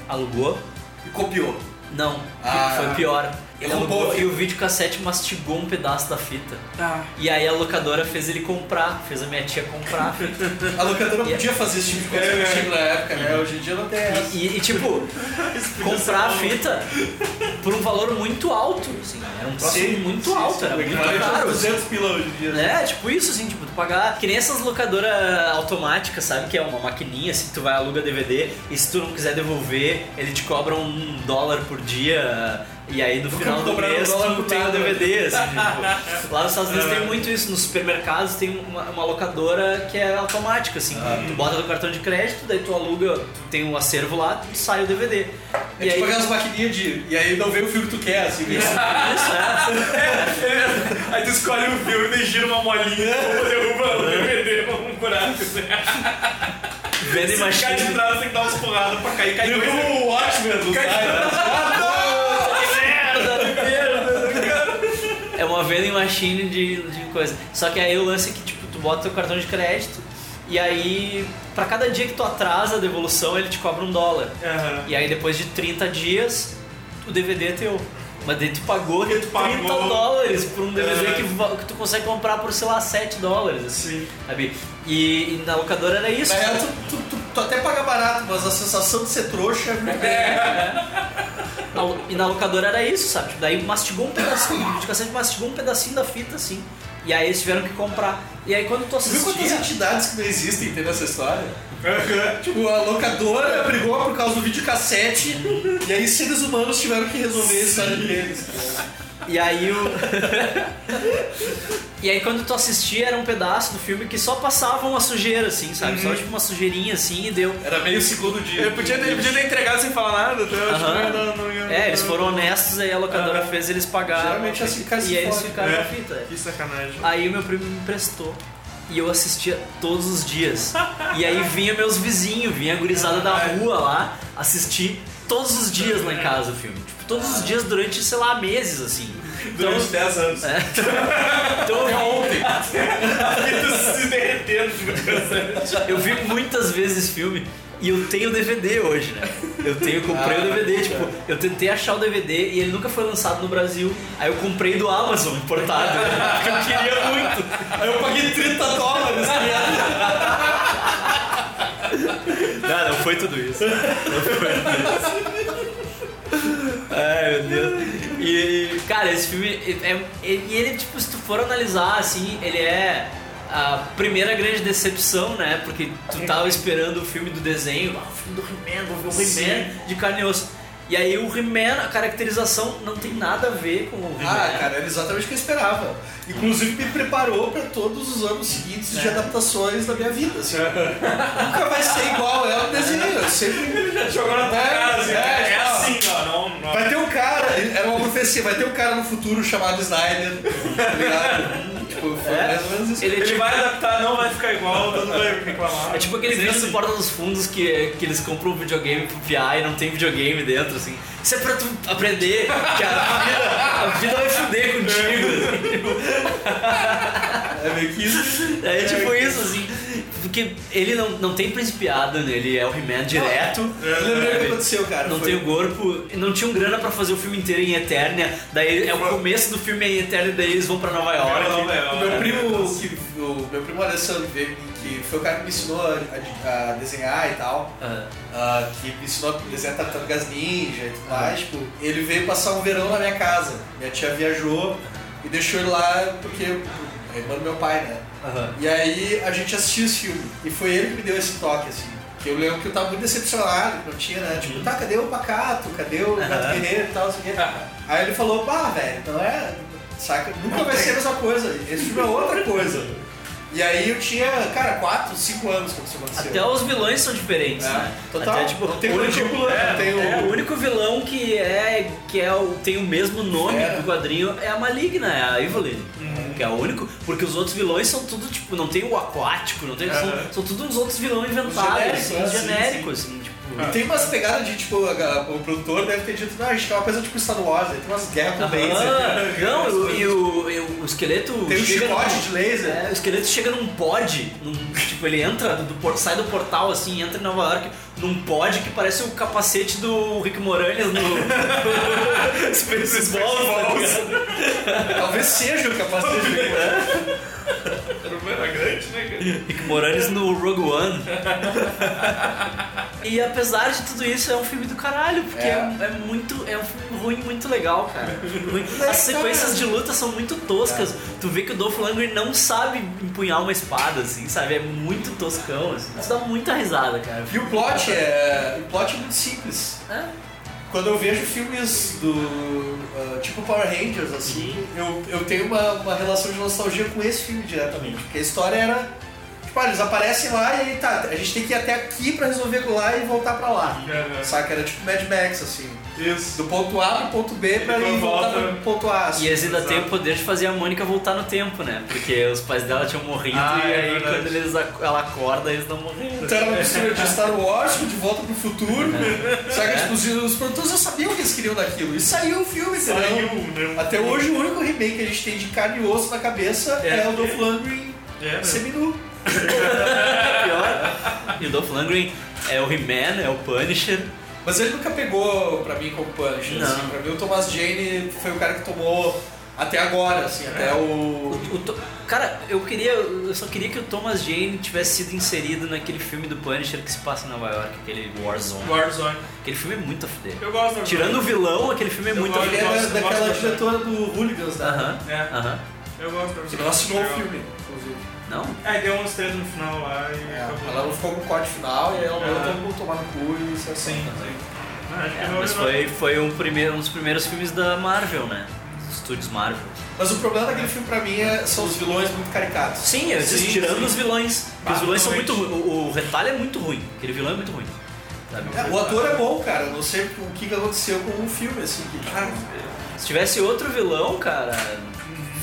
alugou.
E copiou.
Não,
Ah.
foi pior. Ele alugou
a
e o videocassete mastigou um pedaço da fita.
Ah.
E aí a locadora fez ele comprar, fez a minha tia comprar a fita.
A locadora
E-
podia fazer esse tipo de coisa
É.
contigo na época, né? Hoje em dia não tem essa.
E, e, tipo, comprar a fita por um valor muito alto, assim, era um
Sim,
muito
sim,
alto,
sim,
era muito
a
caro.
200 pila hoje em dia.
É, tipo isso, assim, tipo, tu pagar. Que nem essas locadoras automáticas, sabe? Que é uma maquininha, assim, tu vai aluga DVD e se tu não quiser devolver, ele te cobra um dólar por dia. E aí no final do mês tu tem o. DVD, assim, tipo. Lá nos Estados Unidos
É.
tem muito isso. Nos supermercados tem uma, uma locadora que é automática, assim.
Ah.
Tu bota no cartão de crédito, daí tu aluga, tu tem um acervo lá, tu sai o DVD.
É tipo aquelas maquininhas de. E aí não vem o filme que tu quer, assim.
Isso,
é. Aí tu escolhe um filme e gira uma molinha, derruba o DVD num buraco.
Vending
Se ficar
machine.
de trás, tem que dar umas porradas pra cair. Cai
Derruba o Watchmen do
Cai-
Snyder.
merda, merda. É uma vending machine de, de coisa. Só que aí o lance é que tipo, tu bota teu cartão de crédito e aí pra cada dia que tu atrasa a devolução ele te cobra um dólar.
Aham.
E aí depois de 30 dias o DVD é teu. Mas daí tu pagou 30
pagou.
dólares por um DVD
É.
que, va- que tu consegue comprar por, sei lá, 7 dólares. Assim, sabe? E, e na locadora era isso.
Real, tu, tu, tu, tu até paga barato, mas a sensação de ser trouxa é muito
Na- E na locadora era isso, sabe? Tipo, daí mastigou um pedacinho, o videocassete mastigou um pedacinho da fita, assim. E aí eles tiveram que comprar. E aí quando tu
Tu viu quantas
assistia...
entidades que não existem tem nessa história? tipo, a locadora brigou por causa do videocassete e aí seres humanos tiveram que resolver a história deles.
E aí o... e aí quando tu assistia era um pedaço do filme que só passava uma sujeira, assim, sabe? Só tipo uma sujeirinha assim e deu.
Era meio segundo dia.
Ele podia, ter- ele podia ter entregado sem falar nada, então eu acho que não, não ia.
É, eles foram honestos, aí a locadora fez eles pagaram.
Geralmente assim, cara,
E aí eles ficaram
É.
na fita.
Que sacanagem.
Aí o meu primo me emprestou. E eu assistia todos os dias. E aí vinha meus vizinhos, vinha a gurizada da rua lá assistir todos os dias lá em casa o filme. Todos os dias durante, sei lá, meses, assim.
Durante 10 anos.
É. Então,
ontem. A se derretendo de
eu vi muitas vezes esse filme e eu tenho DVD hoje, né? Eu tenho, eu comprei o
Ah,
DVD, tipo, eu tentei achar o DVD e ele nunca foi lançado no Brasil. Aí eu comprei do Amazon importado, porque eu queria muito.
Aí eu paguei 30 dólares,
Não, não foi tudo isso. Não foi tudo isso. Meu Deus. E, cara, esse filme, é, é- e ele, tipo, se tu for analisar, assim, ele é a primeira grande decepção, né? Porque tu tava esperando o filme do desenho, ah, o filme do He-Man, vou ver o He-Man de carne e osso. E aí o He-Man, a caracterização não tem nada a ver com o He-Man.
Ah, cara, era exatamente o que eu esperava. Inclusive me preparou pra todos os anos seguintes de adaptações da minha vida. Assim. Nunca vai ser igual é o desenho. Eu sempre.
Jogou na tua
É,
cara, assim,
é,
é,
ó.
assim, ó. Não, não.
Vai ter um cara, era uma profecia, vai ter um cara no futuro chamado Snyder. Tá ligado? Tipo, foi
É.
mais ou menos isso.
Ele é
Ele
tipo-
vai adaptar, não vai ficar igual, mundo vai reclamar.
É tipo aquele vídeo do Porta dos Fundos que, que eles compram um videogame pro PI e não tem videogame dentro, assim. Isso é pra tu aprender que a vida, a vida vai fuder contigo.
É meio que isso.
É tipo isso, assim. Porque ele não, não tem principiada, né? Ele é o He-Man direto.
Eu lembrei o que aconteceu, cara.
Não
Foi-
tem o corpo, não tinham grana pra fazer o filme inteiro em Eternia. Daí é o começo do filme em Eternia, daí eles vão pra Nova York.
Nova York.
O meu primo, que, o meu primo Alessandro, que que foi o cara que me ensinou a, a- a desenhar e tal,
ah,
que me ensinou a desenhar tartarugas ninja e tudo mais, tipo, ele veio passar um verão na minha casa. Minha tia viajou e deixou ele lá porque é irmão do meu pai, né?
Aham.
E aí a gente assistiu esse filme. E foi ele que me deu esse toque, assim. Que eu lembro que eu tava muito decepcionado, que não tinha, né? Tipo, tá, cadê o Pacato? Cadê o Gato
Aham.
Guerreiro e tal, assim. Aí ele falou, pá, velho, não é. Saca? Nunca vai ser a mesma coisa. Esse filme é outra coisa. E aí eu tinha, cara, 4, 5 anos quando isso aconteceu.
Até os vilões são diferentes,
É,
né?
total.
Até, tipo,
Não tem
o único,
mandíbula,
é,
tem o-
é, o único vilão que é que é o, tem o mesmo nome
É.
do quadrinho é a Maligna, é a Evelyn. Que é o único, porque os outros vilões são tudo tipo, não tem o aquático, não tem, são, são tudo uns outros vilões inventados,
genéricos,
assim,
né?
Genéricos, assim.
E tem umas pegadas de, tipo, a- o produtor deve ter dito, não, a gente quer uma coisa tipo Star Wars, aí tem umas guerras com laser.
Ah, não, e o, e o, e o- o esqueleto.
Tem um
chega
chicote de laser.
É, o esqueleto chega num pod, num- tipo, ele entra, do, por- sai do portal assim, entra em Nova York, num pod que parece o capacete do Rick Moranis no, tá ligado?
Talvez seja o capacete.
Era grande, né, cara?
Rick Moranis no Rogue One. E apesar de tudo isso, é um filme do caralho, porque é, é muito. É um filme ruim muito legal, cara. As sequências de luta são muito toscas. Tu vê que o Dolph Lundgren não sabe empunhar uma espada, assim, sabe? É muito toscão, assim. Isso dá muita risada, cara.
E o plot é. O plot é muito simples.
É.
Quando eu vejo filmes do. uh, tipo Power Rangers, assim, eu, eu tenho uma, uma relação de nostalgia com esse filme diretamente. Porque a história era. Tipo, ah, eles aparecem lá e aí tá, a gente tem que ir até aqui pra resolver aquilo lá e voltar pra lá. Saca? Era tipo Mad Max, assim.
Isso.
Do ponto A pro ponto B pra
E
ir
quando
voltar
volta-
pro ponto A. assim.
E eles ainda têm o poder de fazer a Mônica voltar no tempo, né? Porque os pais dela tinham morrido
Ah,
e
é
aí
verdade.
quando eles, ela acorda, eles não morreram.
Então era uma mistura de Star Wars De Volta pro Futuro. Sabe? Tipo, os, os produtores já sabiam que eles queriam daquilo. E saiu o filme, entendeu?
Saiu, né?
Até hoje o único remake que a gente tem de carne e osso na cabeça é,
É.
o Dolph Lundgren
É, né?
seminu.
Pior. E o Dolph Lundgren é o He-Man, é o Punisher.
Mas ele nunca pegou pra mim como Punisher.
Não.
Assim. Pra mim o Thomas Jane foi o cara que tomou até agora, assim, até o...
O To- Cara, eu queria. Eu só queria que o Thomas Jane tivesse sido inserido naquele filme do Punisher que se passa em Nova York, aquele Warzone.
Warzone.
Aquele filme é muito a fuder.
Eu gosto da
Tirando o vilão, aquele filme é
Eu
muito a
gosto,
Ele era daquela diretora do Hooligans, né?
Aham.
É.
Aham.
Eu gosto da
Que não assinou o filme.
Não?
Aí deu uns três no final lá e
É,
acabou.
ela não ficou com o corte final e ela
É.
todo tomar no cu e isso é assim.
Sim, sim.
É,
não-
mas
não-
foi, foi um, primeiro, um dos primeiros filmes da Marvel, né? Dos estúdios Marvel.
Mas o problema daquele filme pra mim é, são os vilões muito caricatos.
Sim, eu disse,
Sim,
tirando
sim.
os vilões. Porque os vilões são muito ruins. O, o retalho é muito ruim. Aquele vilão é muito ruim. Sabe?
É, o ator é bom, cara. Não sei o que que aconteceu com o filme, assim. Que, cara,
Se tivesse outro vilão, cara,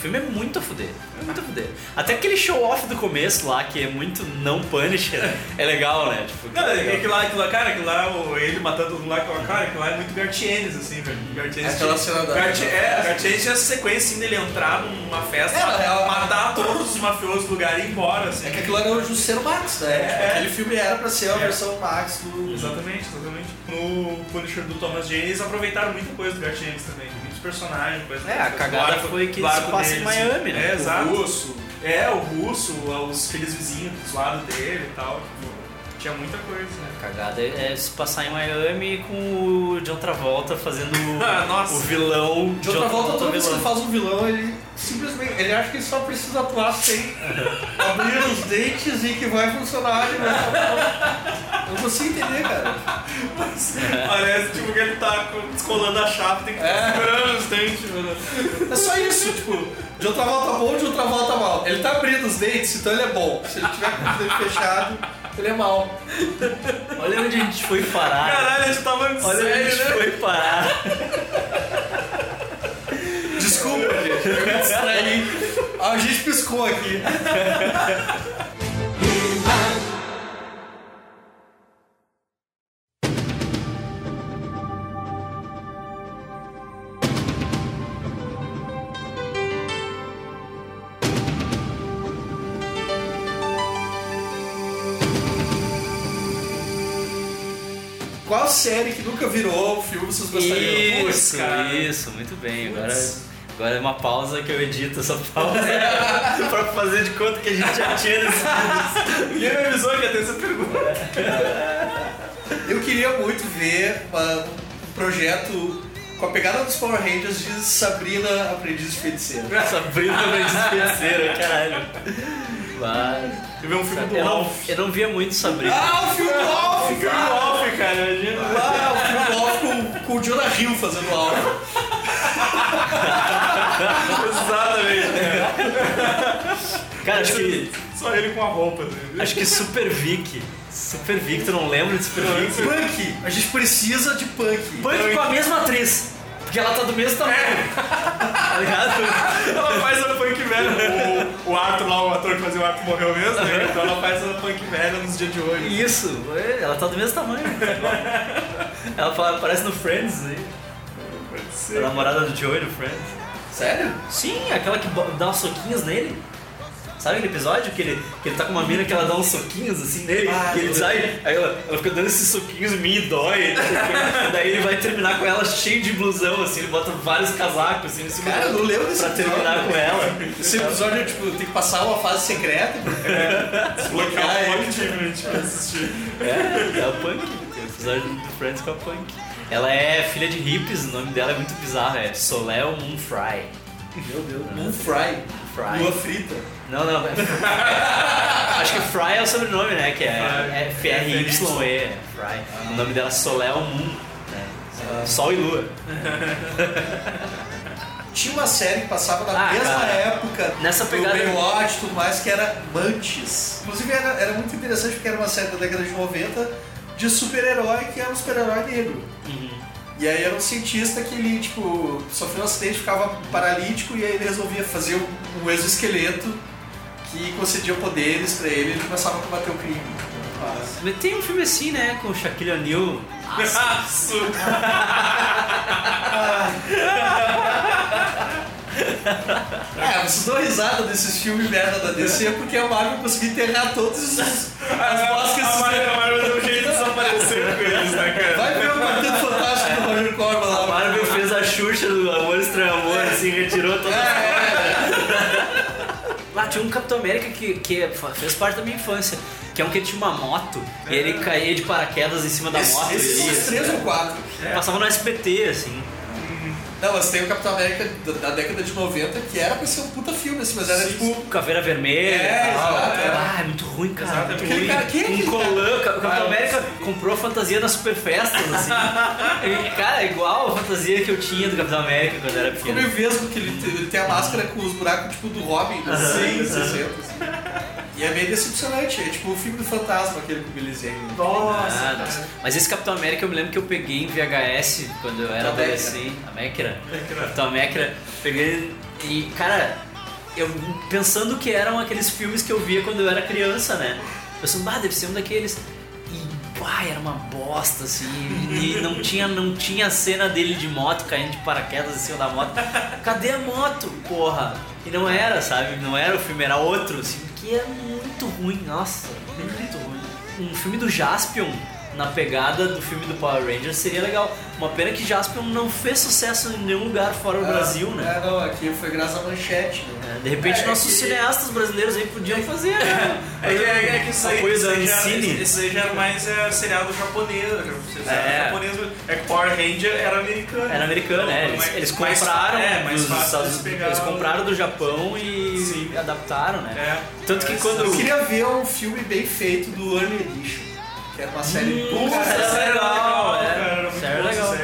filme é muito a fuder. É muito a fuder. Até aquele show-off do começo lá, que é muito não Punisher, é legal, né? Tipo,
Não, é
legal.
que lá, aquilo lá, cara, aquilo lá, ele matando todo mundo lá, cara, aquilo lá é muito Gartienes, assim, velho. Gartienes
Aquela
tinha-
cena da-
É, Gartienes tinha essa sequência, assim, dele entrar numa festa,
É,
matar,
é,
matar todos os mafiosos do lugar e ir embora, assim.
é que aquilo era o Justiceiro Max, né?
É.
Aquele filme era pra ser a
É.
versão Max do.
Exatamente, exatamente. No Punisher do Thomas Jane, eles aproveitaram muita coisa do Gartienes também, personagens, coisa
É, a cagada foi que
do
se passa em
deles.
Miami, né?
É,
O
exato.
russo.
É, o russo, os aqueles vizinhos dos lados dele e tal, tipo, tinha muita coisa, né?
A cagada é se passar em Miami com o John Travolta fazendo
Ah, nossa.
o vilão.
De outra
John
volta, toda vez que faz um vilão, ele simplesmente. Ele acha que ele só precisa atuar sem abrir os dentes e que vai funcionar. Ele vai... Eu não consigo entender, cara.
Parece tipo que ele tá descolando a chapa, tem que ficar segurando os dentes, mano.
É só isso, tipo, de outra volta bom, de outra volta mal. Ele tá abrindo os dentes, então ele é bom. Se ele tiver com os dentes fechados, ele é mal.
Olha onde a gente foi parar.
Caralho, a gente tava
Olha onde a gente
né?
foi parar.
Desculpa, gente, eu me distraí. A gente piscou aqui. Série que nunca virou filme vocês gostariam?
Isso,
cara.
isso, muito bem. Agora, agora é uma pausa que eu edito essa pausa pra fazer de conta que a gente já tinha decidido.
Ninguém me avisou que ia ter essa pergunta.
Eu queria muito ver um projeto com a pegada dos Power Rangers de Sabrina Aprendiz de Feiticeira.
Sabrina Aprendiz Feiticeira, caralho. Mas...
Eu vi um filme do
eu não,
Alf.
eu não via muito Sabrina.
Ah, o filme do Alf,
Filme do
cara!
Alf, cara, imagina.
Ah, o filme do Alf com, com o Jonah Hill fazendo Alf.
Exatamente.
Cara, acho que,
Só ele com a roupa. Né?
acho que Super Vic. Super Vic, tu não lembra de Super Vic?
Punk! A gente precisa de punk.
Punk com a mesma atriz. Porque ela tá do mesmo tamanho. Tá ligado?
Ela faz a punk velha. O, o Arthur lá, o ator que fazia o Arthur morreu mesmo, né? Então ela faz a punk velha nos dias de hoje.
Isso, ela tá do mesmo tamanho. Ela aparece no Friends aí.
Pode
A
ser.
namorada do Joey no Friends.
Sério?
Sim, aquela que dá uns soquinhos nele. Sabe aquele episódio que ele, que ele tá com uma mina que ela dá uns soquinhos assim nele,
Ah,
e ele sai, aí ela, ela fica dando esses soquinhos em mim e dói. o quê. Daí ele vai terminar com ela cheio de blusão, assim, ele bota vários casacos assim cima
Cara, eu não lembro desse
pra terminar
episódio.
com ela.
Esse episódio, tipo, tem que passar uma fase secreta.
Desbloquear o
é.
Punk TV, a gente vai assistir.
É, é a Punk, tem o episódio do Friends com a Punk. Ela é filha de hippies, o nome dela é muito bizarro, é Soleil Moonfry.
Meu Deus, Moonfry.
Fry.
Lua frita.
Não, não. É, acho que Fry é o sobrenome, né? Que é F-R-Y-E. é Fry. O nome dela é Soleil Moon. Né? Sol e Lua.
Tinha uma série que passava na
Ah,
mesma
cara.
época
Nessa
do
pegada-
Baywatch e tudo mais, que era Mantis. Inclusive era, era muito interessante porque era uma série da década de 90 de super-herói que era um super-herói negro. E aí era um cientista que ele, tipo, sofreu um acidente, ficava paralítico e aí ele resolvia fazer um, um exoesqueleto que concedia poderes pra ele e ele começava a combater o crime.
Mas tem um filme assim, né? Com o Shaquille O'Neal.
Nossa!
É, vocês dão risada desses filmes merda da DC porque a Marvel conseguiu enterrar todos os, as moscas.
A Marvel- a Marvel deu um jeito de desaparecer com eles, né, cara?
Vai ver o Quarteto Fantástico do Roger Corman lá.
A Marvel fez a Xuxa do Amor Estranho Amor, assim, retirou todas as Lá tinha um Capitão América que, que fez parte da minha infância. Que é um que tinha uma moto e ele caía de paraquedas em cima da moto.
esses três
né?
ou quatro.
Passava no SBT, assim.
Não, mas tem o Capitão América da, da década de 90 que era pra ser um puta filme, assim, mas era tipo.
Caveira Vermelha
É,
tal.
exato, é.
Ah, é muito ruim, cara.
Exato,
muito
aquele
ruim.
cara- quem é
um colã, o Capitão
Ah,
América comprou a fantasia nas super festas, assim. E, cara, é igual a fantasia que eu tinha do Capitão América quando era
Ficou
pequeno.
meio vesgo que ele, tem- ele tem a máscara com os buracos tipo do Robin dos
Aham,
100,
aham.
60. Assim. E é meio decepcionante, é tipo o filme do fantasma, aquele com o Billy Zane.
Ah, nossa. Mas esse Capitão América eu me lembro que eu peguei em VHS quando eu era
Capitão
adolescente. A Mecra. Capitão América. Peguei e, cara, eu pensando que eram aqueles filmes que eu via quando eu era criança, né? Pensando, ah, deve ser um daqueles. E, pá, era uma bosta, assim. E não tinha, não tinha a cena dele de moto caindo de paraquedas em cima da moto. Cadê a moto, porra? E não era, sabe? Não era o filme, era outro, assim, que é muito ruim, nossa, muito ruim. Um filme do Jaspion na pegada do filme do Power Rangers seria legal. Uma pena que Jaspion não fez sucesso em nenhum lugar fora do Brasil, né?
É, não, aqui foi graças à manchete. Né?
É, de repente
É,
nossos
que-
cineastas brasileiros aí podiam fazer, né?
É que, é, é que isso aí,
Apoio
isso aí já, isso aí já era mais é, seriado japonês. né? Seriado
É.
japonês. É que Power Ranger era americano.
Era americano, né?
Então,
Eles,
mais-
eles
mais
compraram
é, mais
dos
fácil
Estados
eles
Unidos,
pegar
eles compraram do Japão e adaptaram, né? Tanto que
Eu
quando.
queria ver um filme bem feito do Early Edition, que era uma série
Hum,
boa.
essa era legal, é.
cara,
Essa era
muito
legal.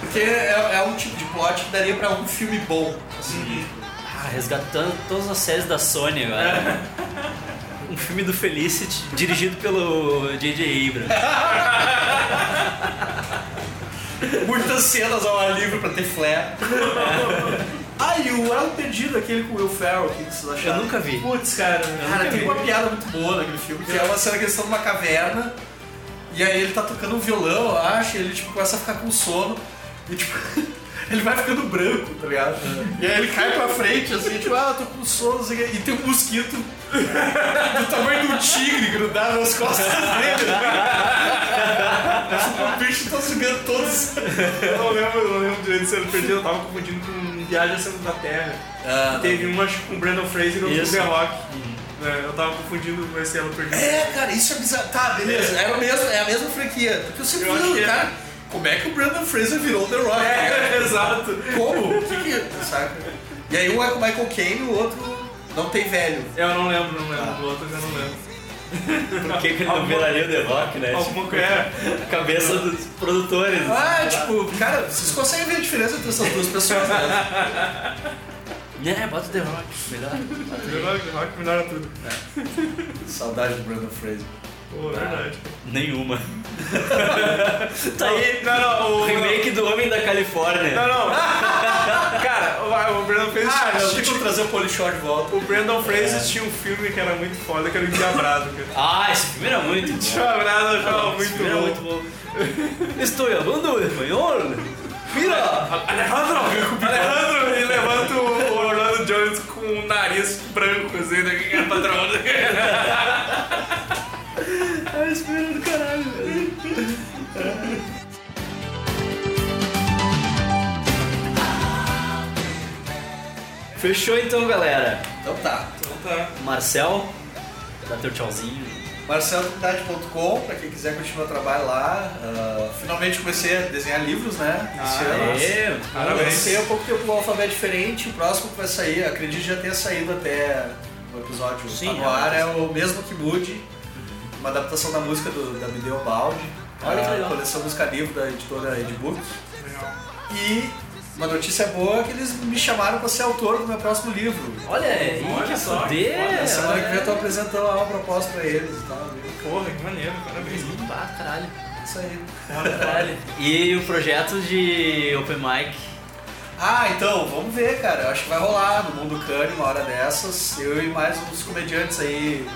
Porque é, é um tipo de plot que daria pra um filme bom. Assim.
Ah, resgatando todas as séries da Sony agora. Um filme do Felicity, dirigido pelo J.J. Abrams.
Muitas cenas ao ar livre pra ter flare. ah, e o Elo Perdido, aquele com o Will Ferrell, o que vocês acharam?
Eu nunca vi.
Putz, cara, cara tem
vi.
uma piada muito boa naquele filme, que é uma cena que eles estão numa caverna, e aí ele tá tocando um violão, eu acho, e ele tipo, começa a ficar com sono, e tipo, ele vai ficando branco, tá ligado? E aí ele cai pra frente, assim, tipo, ah, eu tô com sono, não quê, e tem um mosquito do tamanho de um tigre grudado nas costas dele. tipo, o bicho tá sugando todos.
Eu não lembro, eu não lembro direito de ser perdido, eu tava confundindo com Viagem Centro da Terra.
Ah,
Teve uma acho que com o Brandon Fraser e outro com o. The Rock. É, eu tava confundindo com esse Elo Perdido.
É, cara, isso é bizarro. Tá, beleza, é, o mesmo, é a mesma franquia. Porque Eu falo,
que é.
cara, como é que o Brandon Fraser virou The Rock?
É, exato.
Como? O que que... Saca? E aí um é com o Michael Caine e o outro não tem velho.
Eu não lembro, não lembro. Do outro eu não lembro.
Por que, que ele não viraria o The Rock, né?
Alguma
Tipo,
coisa.
a cabeça dos produtores.
Ah, tipo, cara, vocês conseguem ver a diferença entre essas duas pessoas, né?
É, bota o The Rock, melhor.
The Rock, The Rock melhora tudo.
Saudade do Brandon Fraser.
Pô, verdade.
Nenhuma. tá aí,
Não, não,
o
o
remake do Homem da Califórnia.
Não, não. Cara, o, o Brandon Fraser
Ah,
tinha-
não, deixa eu trazer o Polishore de volta.
O Brandon Fraser tinha um filme que era muito foda, que era o Endiabrado.
Ah, esse filme era muito bom.
Endiabrado eu achava muito bom.
muito bom. Estou falando espanhol. Mira!
Alejandro! Alejandro! E levanta o o Orlando Jones com o nariz branco, assim, né? patrão.
É espera do caralho, velho. Fechou então, galera.
Então tá.
Então tá.
Marcel, dá teu tchauzinho.
marceltrindade.com, pra quem quiser continuar o trabalho lá. Ah, finalmente comecei a desenhar livros, né? Esse
Ah,
ano.
é? Parabéns.
lancei há pouco tempo um alfabeto diferente. O próximo que vai sair, acredito que já tenha saído até o episódio
Sim,
tá no
é,
ar, é o mesmo que mude. Uma adaptação da música do, da Bideu Baldi.
Olha que
a
legal.
coleção Música Livre da editora Edbook. E uma notícia boa é que eles me chamaram para ser autor do meu próximo livro.
Olha aí,
Olha
que
só,
fuder.
Na semana que vem eu tô
olha.
apresentando lá uma proposta pra eles e tal.
Porra, que maneiro, parabéns.
Ah, caralho.
Isso aí.
Caralho. E o projeto de Open Mic.
Ah, então, vamos ver, cara. Eu acho que vai rolar no Mundo Cane uma hora dessas. Eu e mais uns comediantes aí,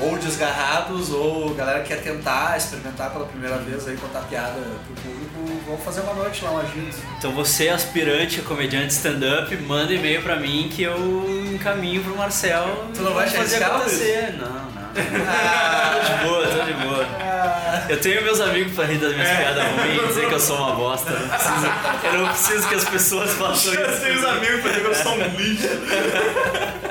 ou desgarrados, ou galera que quer tentar experimentar pela primeira vez aí, contar piada pro público, vamos fazer uma noite lá, uma agenda.
Então você, aspirante a comediante stand-up, manda e-mail pra mim que eu encaminho pro Marcel.
Tu não vai
fazer acontecer. Não, não. tô de boa, tô de boa. Eu tenho meus amigos pra rir das minhas piadas ruins e dizer que eu sou uma bosta. Eu não preciso, eu não preciso que as pessoas façam isso.
Eu tenho os amigos pra dizer que eu sou um lixo.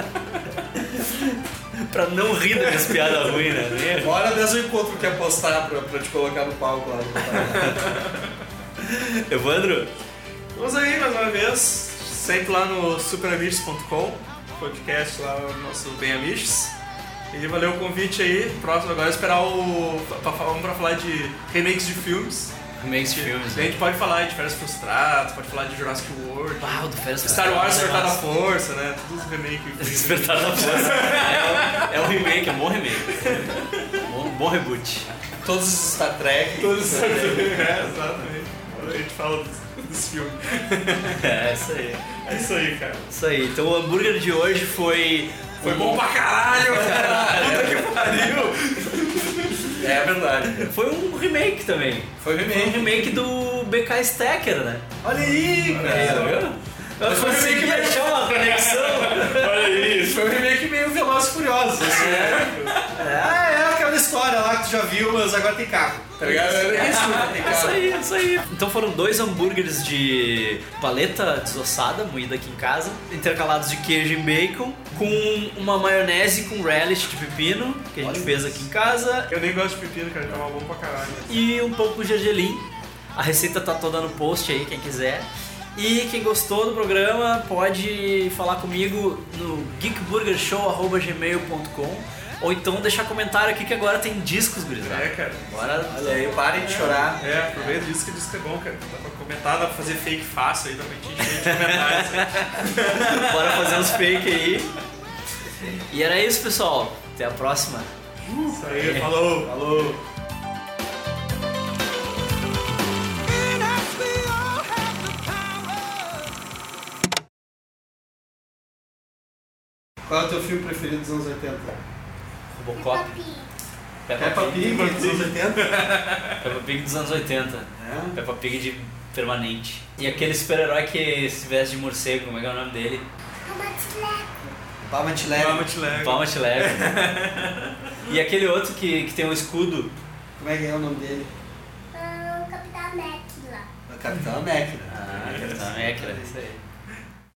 pra não rir das minhas piadas ruins, né?
Uma hora dessa eu encontro que apostar pra, pra te colocar no palco lá.
Evandro?
Vamos aí mais uma vez. Sempre lá no superamiches.com, podcast lá, nosso Bem Amiches. E valeu o convite aí. Próximo agora é esperar o. Pra, vamos pra falar de remakes de filmes.
Remakes de filmes,
A gente pode falar de Férias Frustradas, pode falar de Jurassic World.
Do Férias
Star Wars Despertar da. Força, né? Todos os remakes.
Despertar da Força. É, o- é um remake, é um bom remake. Bom, bom reboot.
Todos os Star Trek.
Todos os Star Trek. É, exatamente. A gente fala dos, dos filmes.
É, isso aí.
É isso aí, cara.
Isso aí. Então o hambúrguer de hoje foi.
Foi bom pra caralho! Puta que pariu!
É verdade.
Foi um remake também.
Foi um remake.
Foi um remake do BK Stacker, né?
Olha aí,
Aí,
cara.
viu? Eu
Foi um
consegui
remake
achar uma conexão.
Olha isso.
Foi um remake meio Velozes e Furiosos. Assim, né? Ah, é aquela história lá que tu já viu, mas agora tem carro. Tá ligado? É isso, tem
É isso aí, é isso aí. Então foram dois hambúrgueres de paleta desossada, moída aqui em casa, intercalados de queijo e bacon, com uma maionese com relish de pepino, que a gente fez aqui em casa,
Eu nem gosto de pepino, cara, tava bom pra caralho.
e um pouco de gergelim. A receita tá toda no post aí, quem quiser. E quem gostou do programa pode falar comigo no geekburgershow.gmail.com ou então deixar comentário aqui que agora tem discos, gurizada.
É, cara.
Agora
Olha aí, parem de chorar.
É, aproveita disso que disco é bom, cara. Dá pra comentar, dá pra fazer fake fácil aí, dá pra gente encher de comentários. aí.
Bora fazer uns fake aí. E era isso, pessoal. Até a próxima.
Isso aí, falou!
Falou. Qual é o teu filme preferido dos anos 80?
Robocop.
Peppa Pig dos anos 80?
Peppa Pig dos anos 80.
É?
Peppa Pig de permanente. E aquele super-herói que se veste de morcego, como é que é o nome dele?
Palma de Leve.
Palma de leve.
Palma te leve. e aquele outro que, que tem um escudo.
Como é que é o nome dele?
Ah, o Capitão Mac lá.
Capitão América.
Ah, Capitão América, isso aí.